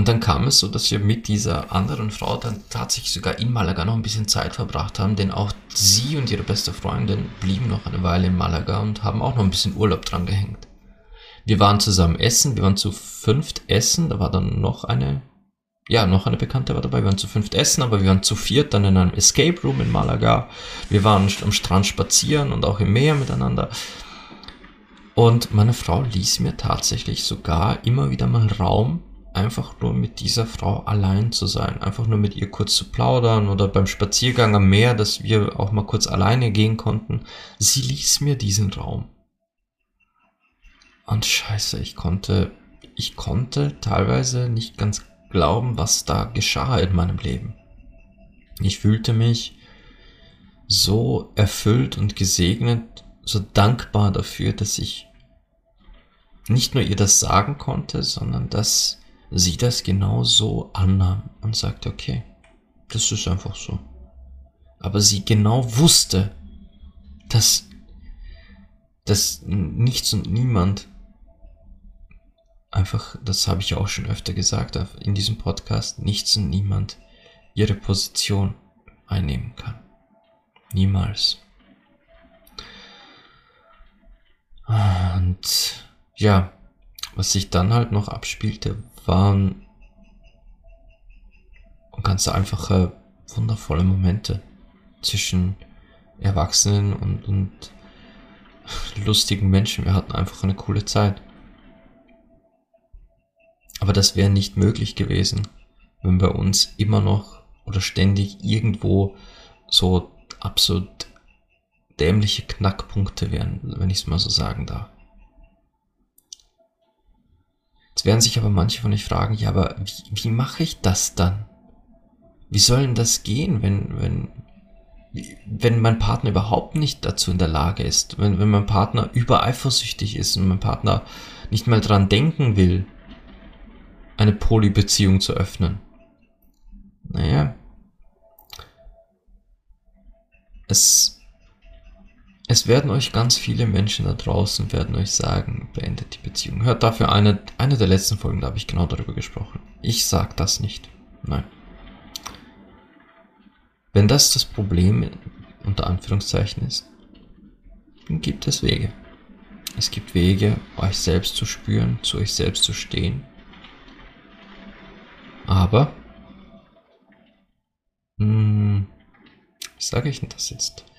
[SPEAKER 1] Und dann kam es so, dass wir mit dieser anderen Frau dann tatsächlich sogar in Malaga noch ein bisschen Zeit verbracht haben, denn auch sie und ihre beste Freundin blieben noch eine Weile in Malaga und haben auch noch ein bisschen Urlaub dran gehängt. Wir waren zusammen essen, wir waren zu fünft essen, da war dann noch eine ja, noch eine Bekannte war dabei. Wir waren zu fünft essen, aber wir waren zu viert dann in einem Escape Room in Malaga. Wir waren am Strand spazieren und auch im Meer miteinander. Und meine Frau ließ mir tatsächlich sogar immer wieder mal Raum, einfach nur mit dieser Frau allein zu sein. Einfach nur mit ihr kurz zu plaudern oder beim Spaziergang am Meer, dass wir auch mal kurz alleine gehen konnten. Sie ließ mir diesen Raum. Und scheiße, ich konnte, ich konnte teilweise nicht ganz glauben, was da geschah in meinem Leben. Ich fühlte mich so erfüllt und gesegnet, so dankbar dafür, dass ich nicht nur ihr das sagen konnte, sondern dass sie das genau so annahm und sagte, okay, das ist einfach so. Aber sie genau wusste, dass, dass nichts und niemand einfach, das habe ich auch schon öfter gesagt in diesem Podcast, nichts und niemand ihre Position einnehmen kann. Niemals. Und ja, was sich dann halt noch abspielte, waren ganz einfache, wundervolle Momente zwischen Erwachsenen und, und lustigen Menschen. Wir hatten einfach eine coole Zeit. Aber das wäre nicht möglich gewesen, wenn bei uns immer noch oder ständig irgendwo so absolut dämliche Knackpunkte wären, wenn ich es mal so sagen darf. Jetzt werden sich aber manche von euch fragen, ja, aber wie, wie mache ich das dann? Wie soll denn das gehen, wenn, wenn, wenn mein Partner überhaupt nicht dazu in der Lage ist, wenn, wenn mein Partner übereifersüchtig ist und mein Partner nicht mal dran denken will, eine Polybeziehung zu öffnen? Naja, es, es werden euch ganz viele Menschen da draußen werden euch sagen, beendet die Beziehung. Hört dafür eine, eine der letzten Folgen, da habe ich genau darüber gesprochen. Ich sag das nicht. Nein. Wenn das das Problem unter Anführungszeichen ist, dann gibt es Wege. Es gibt Wege, euch selbst zu spüren, zu euch selbst zu stehen. Aber, hm, wie sage ich denn das jetzt?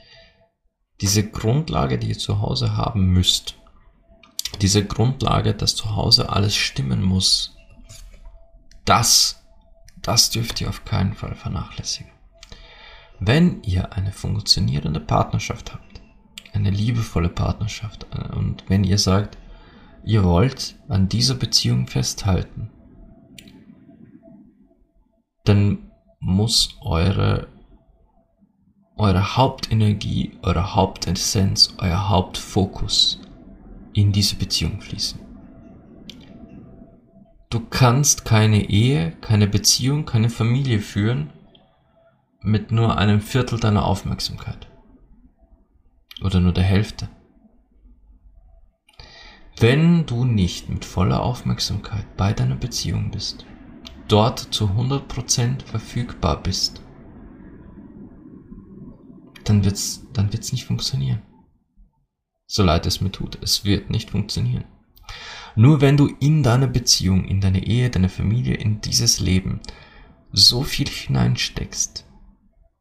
[SPEAKER 1] Diese Grundlage, die ihr zu Hause haben müsst, diese Grundlage, dass zu Hause alles stimmen muss, das, das dürft ihr auf keinen Fall vernachlässigen. Wenn ihr eine funktionierende Partnerschaft habt, eine liebevolle Partnerschaft äh, und wenn ihr sagt, ihr wollt an dieser Beziehung festhalten, dann muss eure, eure Hauptenergie, eure Hauptessenz, euer Hauptfokus in diese Beziehung fließen. Du kannst keine Ehe, keine Beziehung, keine Familie führen, mit nur einem Viertel deiner Aufmerksamkeit. Oder nur der Hälfte. Wenn du nicht mit voller Aufmerksamkeit bei deiner Beziehung bist, dort zu 100% verfügbar bist, dann wird's, dann wird's nicht funktionieren. So leid es mir tut, es wird nicht funktionieren. Nur wenn du in deine Beziehung, in deine Ehe, deine Familie, in dieses Leben so viel hineinsteckst,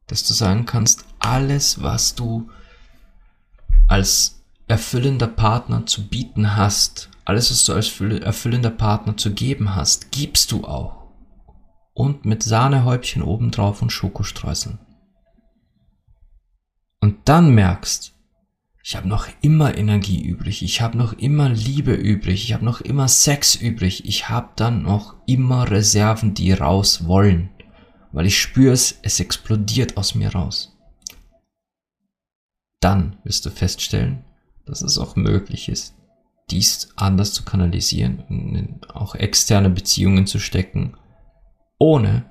[SPEAKER 1] dass du sagen kannst, alles, was du als erfüllender Partner zu bieten hast, alles, was du als erfüllender Partner zu geben hast, gibst du auch. Und mit Sahnehäubchen obendrauf und Schokostreuseln. Und dann merkst, ich habe noch immer Energie übrig, ich habe noch immer Liebe übrig, ich habe noch immer Sex übrig, ich habe dann noch immer Reserven, die raus wollen weil ich spüre es, es explodiert aus mir raus. Dann wirst du feststellen, dass es auch möglich ist, dies anders zu kanalisieren und in auch externe Beziehungen zu stecken, ohne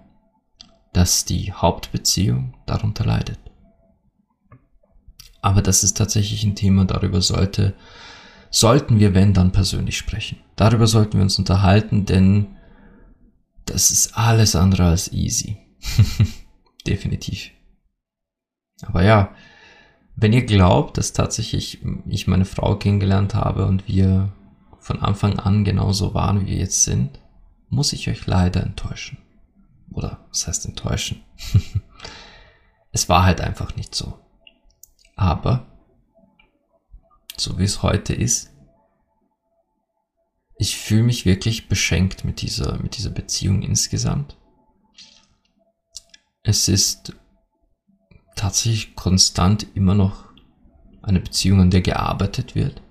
[SPEAKER 1] dass die Hauptbeziehung darunter leidet. Aber das ist tatsächlich ein Thema, darüber sollte, sollten wir, wenn dann, persönlich sprechen. Darüber sollten wir uns unterhalten, denn das ist alles andere als easy. Definitiv. Aber ja, wenn ihr glaubt, dass tatsächlich ich meine Frau kennengelernt habe und wir von Anfang an genauso waren, wie wir jetzt sind, muss ich euch leider enttäuschen. Oder was heißt enttäuschen? es war halt einfach nicht so. Aber, so wie es heute ist, ich fühle mich wirklich beschenkt mit dieser, mit dieser Beziehung insgesamt. Es ist tatsächlich konstant immer noch eine Beziehung, an der gearbeitet wird,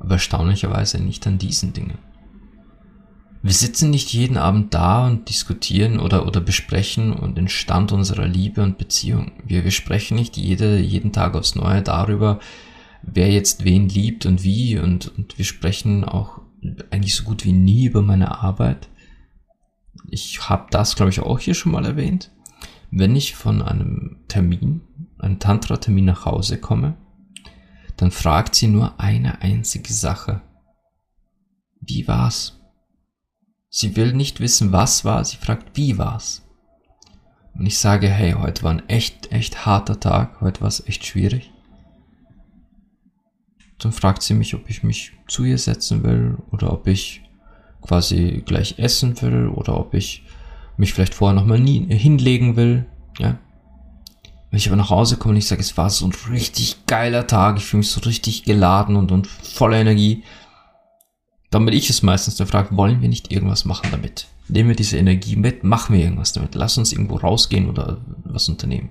[SPEAKER 1] aber erstaunlicherweise nicht an diesen Dingen. Wir sitzen nicht jeden Abend da und diskutieren oder, oder besprechen und den Stand unserer Liebe und Beziehung. Wir, wir sprechen nicht jede, jeden Tag aufs Neue darüber, wer jetzt wen liebt und wie und, und wir sprechen auch eigentlich so gut wie nie über meine Arbeit. Ich habe das, glaube ich, auch hier schon mal erwähnt. Wenn ich von einem Termin, einem Tantra-Termin nach Hause komme, dann fragt sie nur eine einzige Sache. Wie war's? Sie will nicht wissen, was war, sie fragt, wie war's. Und ich sage, hey, heute war ein echt, echt harter Tag, heute war es echt schwierig. Dann fragt sie mich, ob ich mich zu ihr setzen will oder ob ich quasi gleich essen will oder ob ich mich vielleicht vorher nochmal hinlegen will. Ja. Wenn ich aber nach Hause komme und ich sage, es war so ein richtig geiler Tag, ich fühle mich so richtig geladen und, und voller Energie, dann bin ich es meistens, der fragt, wollen wir nicht irgendwas machen damit? Nehmen wir diese Energie mit, machen wir irgendwas damit. Lass uns irgendwo rausgehen oder was unternehmen.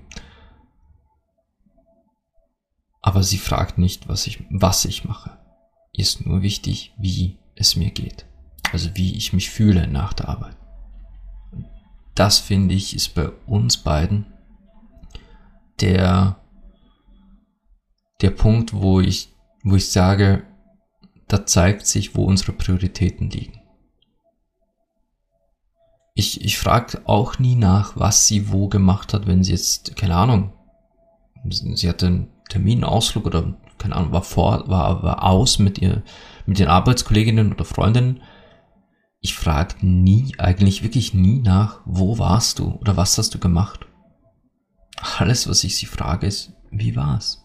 [SPEAKER 1] Aber sie fragt nicht, was ich, was ich mache. Ist nur wichtig, wie es mir geht. Also wie ich mich fühle nach der Arbeit. Das finde ich ist bei uns beiden der, der Punkt, wo ich, wo ich sage, da zeigt sich, wo unsere Prioritäten liegen. Ich, ich frage auch nie nach, was sie wo gemacht hat, wenn sie jetzt, keine Ahnung, sie hatte einen Terminausflug oder, keine Ahnung, war vor, war, war aus mit ihr, mit den Arbeitskolleginnen oder Freundinnen. Ich frage nie, eigentlich wirklich nie nach, wo warst du oder was hast du gemacht? Alles, was ich sie frage, ist, wie war's?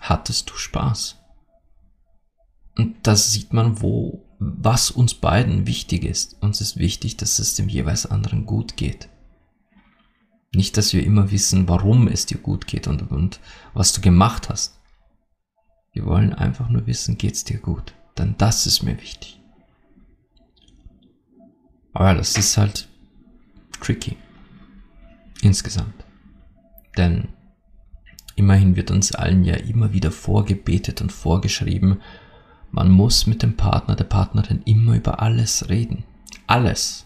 [SPEAKER 1] Hattest du Spaß? Und da sieht man, wo, was uns beiden wichtig ist. Uns ist wichtig, dass es dem jeweils anderen gut geht. Nicht, dass wir immer wissen, warum es dir gut geht und, und was du gemacht hast. Wir wollen einfach nur wissen, geht's dir gut. Denn das ist mir wichtig. Aber das ist halt tricky. Insgesamt. Denn immerhin wird uns allen ja immer wieder vorgebetet und vorgeschrieben, man muss mit dem Partner, der Partnerin immer über alles reden. Alles.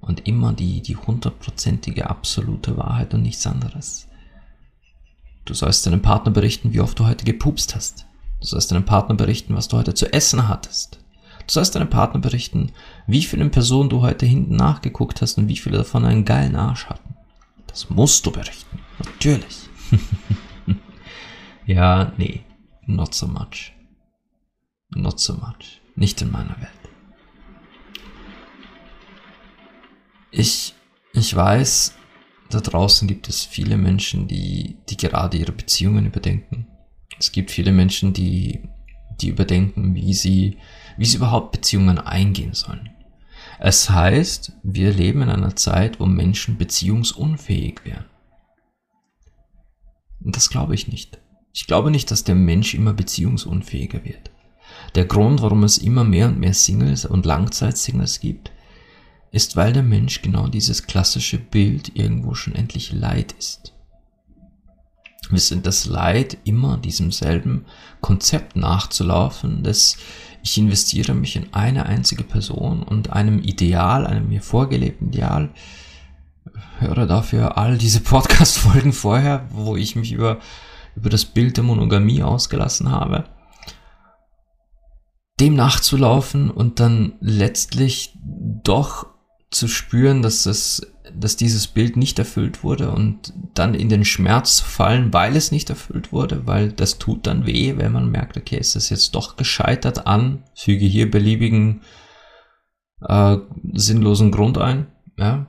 [SPEAKER 1] Und immer die, die hundertprozentige absolute Wahrheit und nichts anderes. Du sollst deinem Partner berichten, wie oft du heute gepupst hast. Du sollst deinem Partner berichten, was du heute zu essen hattest. Du sollst deinem Partner berichten, wie vielen Personen du heute hinten nachgeguckt hast und wie viele davon einen geilen Arsch hatten. Das musst du berichten. Natürlich. ja, nee, not so much. Not so much. Nicht in meiner Welt. Ich, ich weiß, da draußen gibt es viele Menschen, die, die gerade ihre Beziehungen überdenken. Es gibt viele Menschen, die, die überdenken, wie sie, wie sie überhaupt Beziehungen eingehen sollen. Es heißt, wir leben in einer Zeit, wo Menschen beziehungsunfähig wären. Und das glaube ich nicht. Ich glaube nicht, dass der Mensch immer beziehungsunfähiger wird. Der Grund, warum es immer mehr und mehr Singles und Langzeitsingles gibt, ist, weil der Mensch genau dieses klassische Bild irgendwo schon endlich leid ist. Wir sind das Leid, immer diesem selben Konzept nachzulaufen, dass ich investiere mich in eine einzige Person und einem Ideal, einem mir vorgelebten Ideal, höre dafür all diese Podcast-Folgen vorher, wo ich mich über, über das Bild der Monogamie ausgelassen habe dem nachzulaufen und dann letztlich doch zu spüren, dass es, dass dieses Bild nicht erfüllt wurde und dann in den Schmerz fallen, weil es nicht erfüllt wurde, weil das tut dann weh, wenn man merkt, okay, ist das jetzt doch gescheitert an, füge hier beliebigen äh, sinnlosen Grund ein, ja,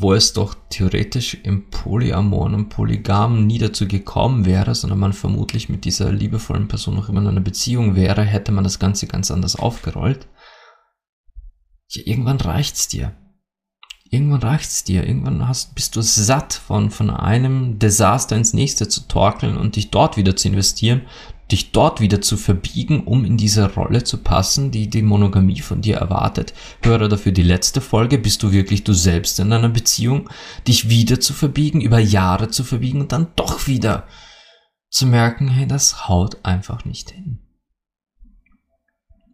[SPEAKER 1] wo es doch theoretisch im Polyamoren und Polygam nie dazu gekommen wäre, sondern man vermutlich mit dieser liebevollen Person noch immer in einer Beziehung wäre, hätte man das Ganze ganz anders aufgerollt. Ja, irgendwann reicht's dir. Irgendwann reicht's dir. Irgendwann hast, bist du satt von, von einem Desaster ins nächste zu torkeln und dich dort wieder zu investieren dich dort wieder zu verbiegen, um in diese Rolle zu passen, die die Monogamie von dir erwartet. Höre dafür die letzte Folge, bist du wirklich du selbst in einer Beziehung, dich wieder zu verbiegen, über Jahre zu verbiegen und dann doch wieder zu merken, hey, das haut einfach nicht hin.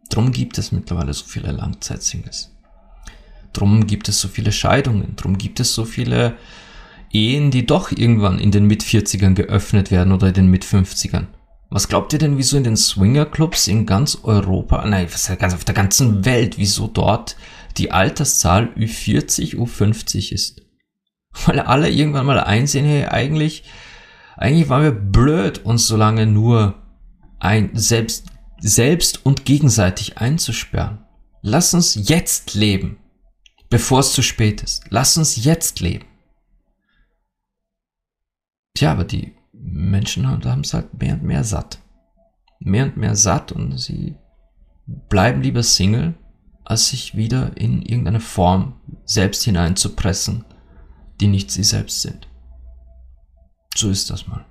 [SPEAKER 1] Drum gibt es mittlerweile so viele Langzeitsingles. Drum gibt es so viele Scheidungen, drum gibt es so viele Ehen, die doch irgendwann in den Mit-40ern geöffnet werden oder in den Mit-50ern. Was glaubt ihr denn, wieso in den Swingerclubs in ganz Europa, nein, ganz auf der ganzen Welt, wieso dort die Alterszahl Ü40, U50 ist? Weil alle irgendwann mal einsehen, hey, eigentlich, eigentlich waren wir blöd, uns so lange nur ein, selbst, selbst und gegenseitig einzusperren. Lass uns jetzt leben, bevor es zu spät ist. Lass uns jetzt leben. Tja, aber die Menschen haben es halt mehr und mehr satt. Mehr und mehr satt und sie bleiben lieber Single, als sich wieder in irgendeine Form selbst hineinzupressen, die nicht sie selbst sind. So ist das mal.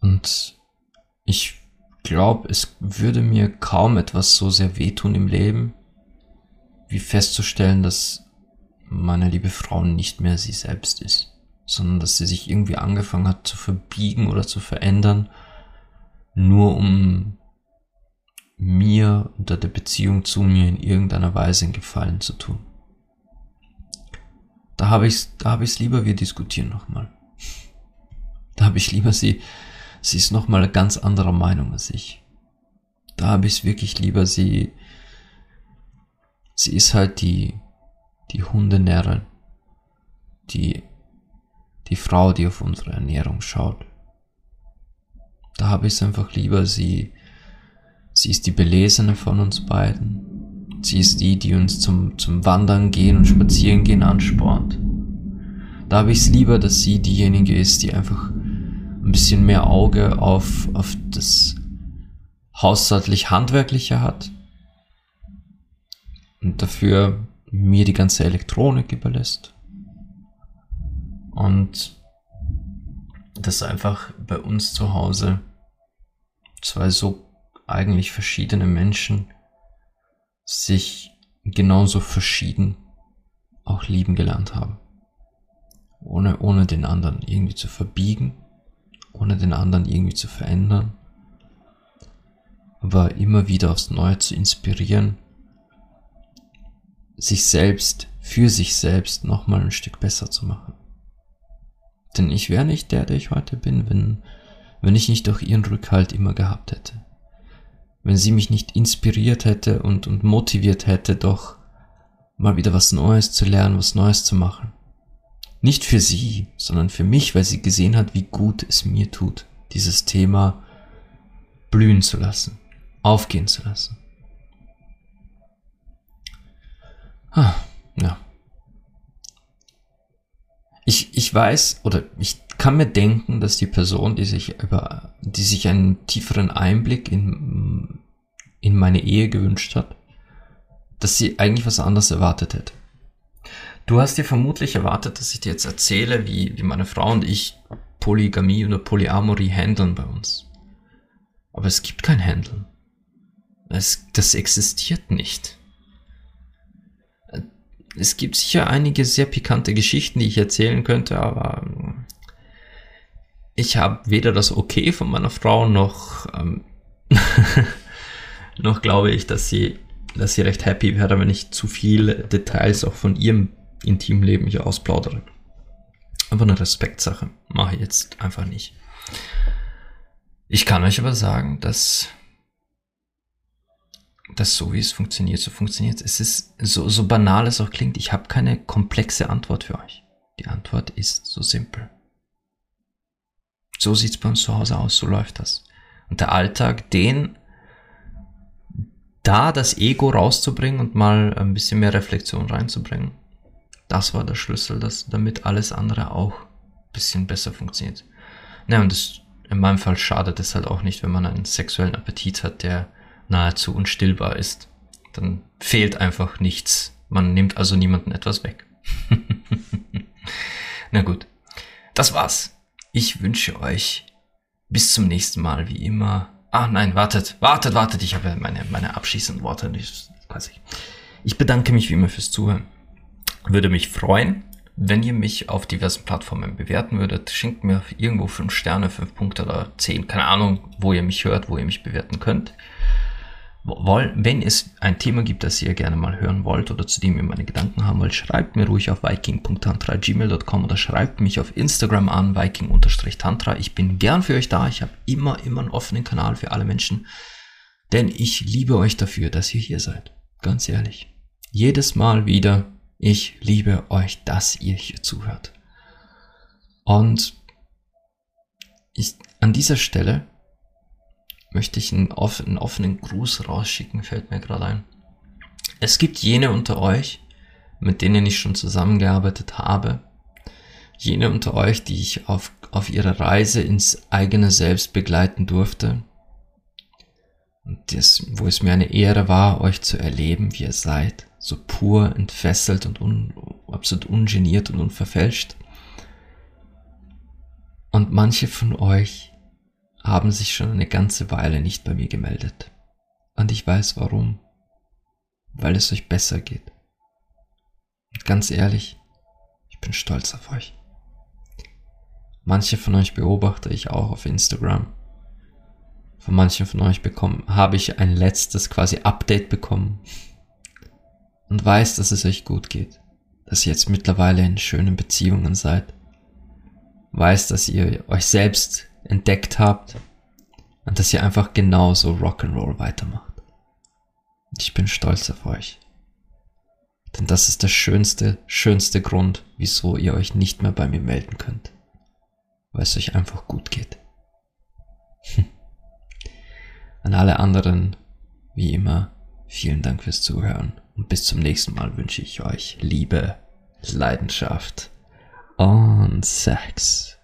[SPEAKER 1] Und ich glaube, es würde mir kaum etwas so sehr wehtun im Leben, wie festzustellen, dass meine liebe Frau nicht mehr sie selbst ist sondern dass sie sich irgendwie angefangen hat zu verbiegen oder zu verändern, nur um mir oder der Beziehung zu mir in irgendeiner Weise einen Gefallen zu tun. Da habe ich da habe ich es lieber, wir diskutieren nochmal. Da habe ich lieber sie, sie ist nochmal eine ganz anderer Meinung als ich. Da habe ich es wirklich lieber, sie, sie ist halt die, die Hundenärrin, die die Frau, die auf unsere Ernährung schaut. Da habe ich es einfach lieber, sie, sie ist die Belesene von uns beiden. Sie ist die, die uns zum, zum Wandern gehen und Spazieren gehen anspornt. Da habe ich es lieber, dass sie diejenige ist, die einfach ein bisschen mehr Auge auf, auf das haushaltlich-handwerkliche hat und dafür mir die ganze Elektronik überlässt. Und dass einfach bei uns zu Hause zwei so eigentlich verschiedene Menschen sich genauso verschieden auch lieben gelernt haben. Ohne, ohne den anderen irgendwie zu verbiegen, ohne den anderen irgendwie zu verändern, aber immer wieder aufs Neue zu inspirieren, sich selbst, für sich selbst nochmal ein Stück besser zu machen. Denn ich wäre nicht der, der ich heute bin, wenn, wenn ich nicht doch ihren Rückhalt immer gehabt hätte. Wenn sie mich nicht inspiriert hätte und, und motiviert hätte, doch mal wieder was Neues zu lernen, was Neues zu machen. Nicht für sie, sondern für mich, weil sie gesehen hat, wie gut es mir tut, dieses Thema blühen zu lassen, aufgehen zu lassen. Ah, ja. Ich, ich weiß oder ich kann mir denken, dass die Person, die sich über, die sich einen tieferen Einblick in, in meine Ehe gewünscht hat, dass sie eigentlich was anderes erwartet hätte. Du hast dir vermutlich erwartet, dass ich dir jetzt erzähle, wie, wie meine Frau und ich Polygamie oder Polyamorie handeln bei uns. Aber es gibt kein Handeln. Es, das existiert nicht es gibt sicher einige sehr pikante Geschichten, die ich erzählen könnte, aber ähm, ich habe weder das Okay von meiner Frau noch, ähm, noch glaube ich, dass sie, dass sie recht happy wäre, wenn ich zu viele Details auch von ihrem Intimleben hier ausplaudere. Aber eine Respektsache mache ich jetzt einfach nicht. Ich kann euch aber sagen, dass dass so wie es funktioniert, so funktioniert es. ist so, so banal es auch klingt, ich habe keine komplexe Antwort für euch. Die Antwort ist so simpel. So sieht's bei uns zu Hause aus, so läuft das. Und der Alltag, den da das Ego rauszubringen und mal ein bisschen mehr Reflexion reinzubringen, das war der Schlüssel, dass damit alles andere auch ein bisschen besser funktioniert. Ja, und das, in meinem Fall schadet es halt auch nicht, wenn man einen sexuellen Appetit hat, der nahezu unstillbar ist. Dann fehlt einfach nichts. Man nimmt also niemanden etwas weg. Na gut, das war's. Ich wünsche euch bis zum nächsten Mal, wie immer. Ah nein, wartet, wartet, wartet. Ich habe meine, meine abschließenden Worte nicht. Ich bedanke mich wie immer fürs Zuhören. Würde mich freuen, wenn ihr mich auf diversen Plattformen bewerten würdet. Schenkt mir irgendwo 5 Sterne, 5 Punkte oder 10, keine Ahnung, wo ihr mich hört, wo ihr mich bewerten könnt. Wenn es ein Thema gibt, das ihr gerne mal hören wollt oder zu dem ihr meine Gedanken haben wollt, schreibt mir ruhig auf viking.tantra.gmail.com oder schreibt mich auf Instagram an, viking-tantra. Ich bin gern für euch da. Ich habe immer, immer einen offenen Kanal für alle Menschen, denn ich liebe euch dafür, dass ihr hier seid. Ganz ehrlich. Jedes Mal wieder, ich liebe euch, dass ihr hier zuhört. Und ich, an dieser Stelle möchte ich einen, off einen offenen Gruß rausschicken, fällt mir gerade ein. Es gibt jene unter euch, mit denen ich schon zusammengearbeitet habe, jene unter euch, die ich auf, auf ihrer Reise ins eigene Selbst begleiten durfte, und das, wo es mir eine Ehre war, euch zu erleben, wie ihr seid, so pur, entfesselt und un, absolut ungeniert und unverfälscht. Und manche von euch haben sich schon eine ganze Weile nicht bei mir gemeldet. Und ich weiß warum. Weil es euch besser geht. Und ganz ehrlich, ich bin stolz auf euch. Manche von euch beobachte ich auch auf Instagram. Von manchen von euch bekommen, habe ich ein letztes quasi Update bekommen. Und weiß, dass es euch gut geht. Dass ihr jetzt mittlerweile in schönen Beziehungen seid. Weiß, dass ihr euch selbst entdeckt habt und dass ihr einfach genauso Rock'n'Roll weitermacht. Und ich bin stolz auf euch. Denn das ist der schönste, schönste Grund, wieso ihr euch nicht mehr bei mir melden könnt. Weil es euch einfach gut geht. An alle anderen, wie immer, vielen Dank fürs Zuhören und bis zum nächsten Mal wünsche ich euch Liebe, Leidenschaft und Sex.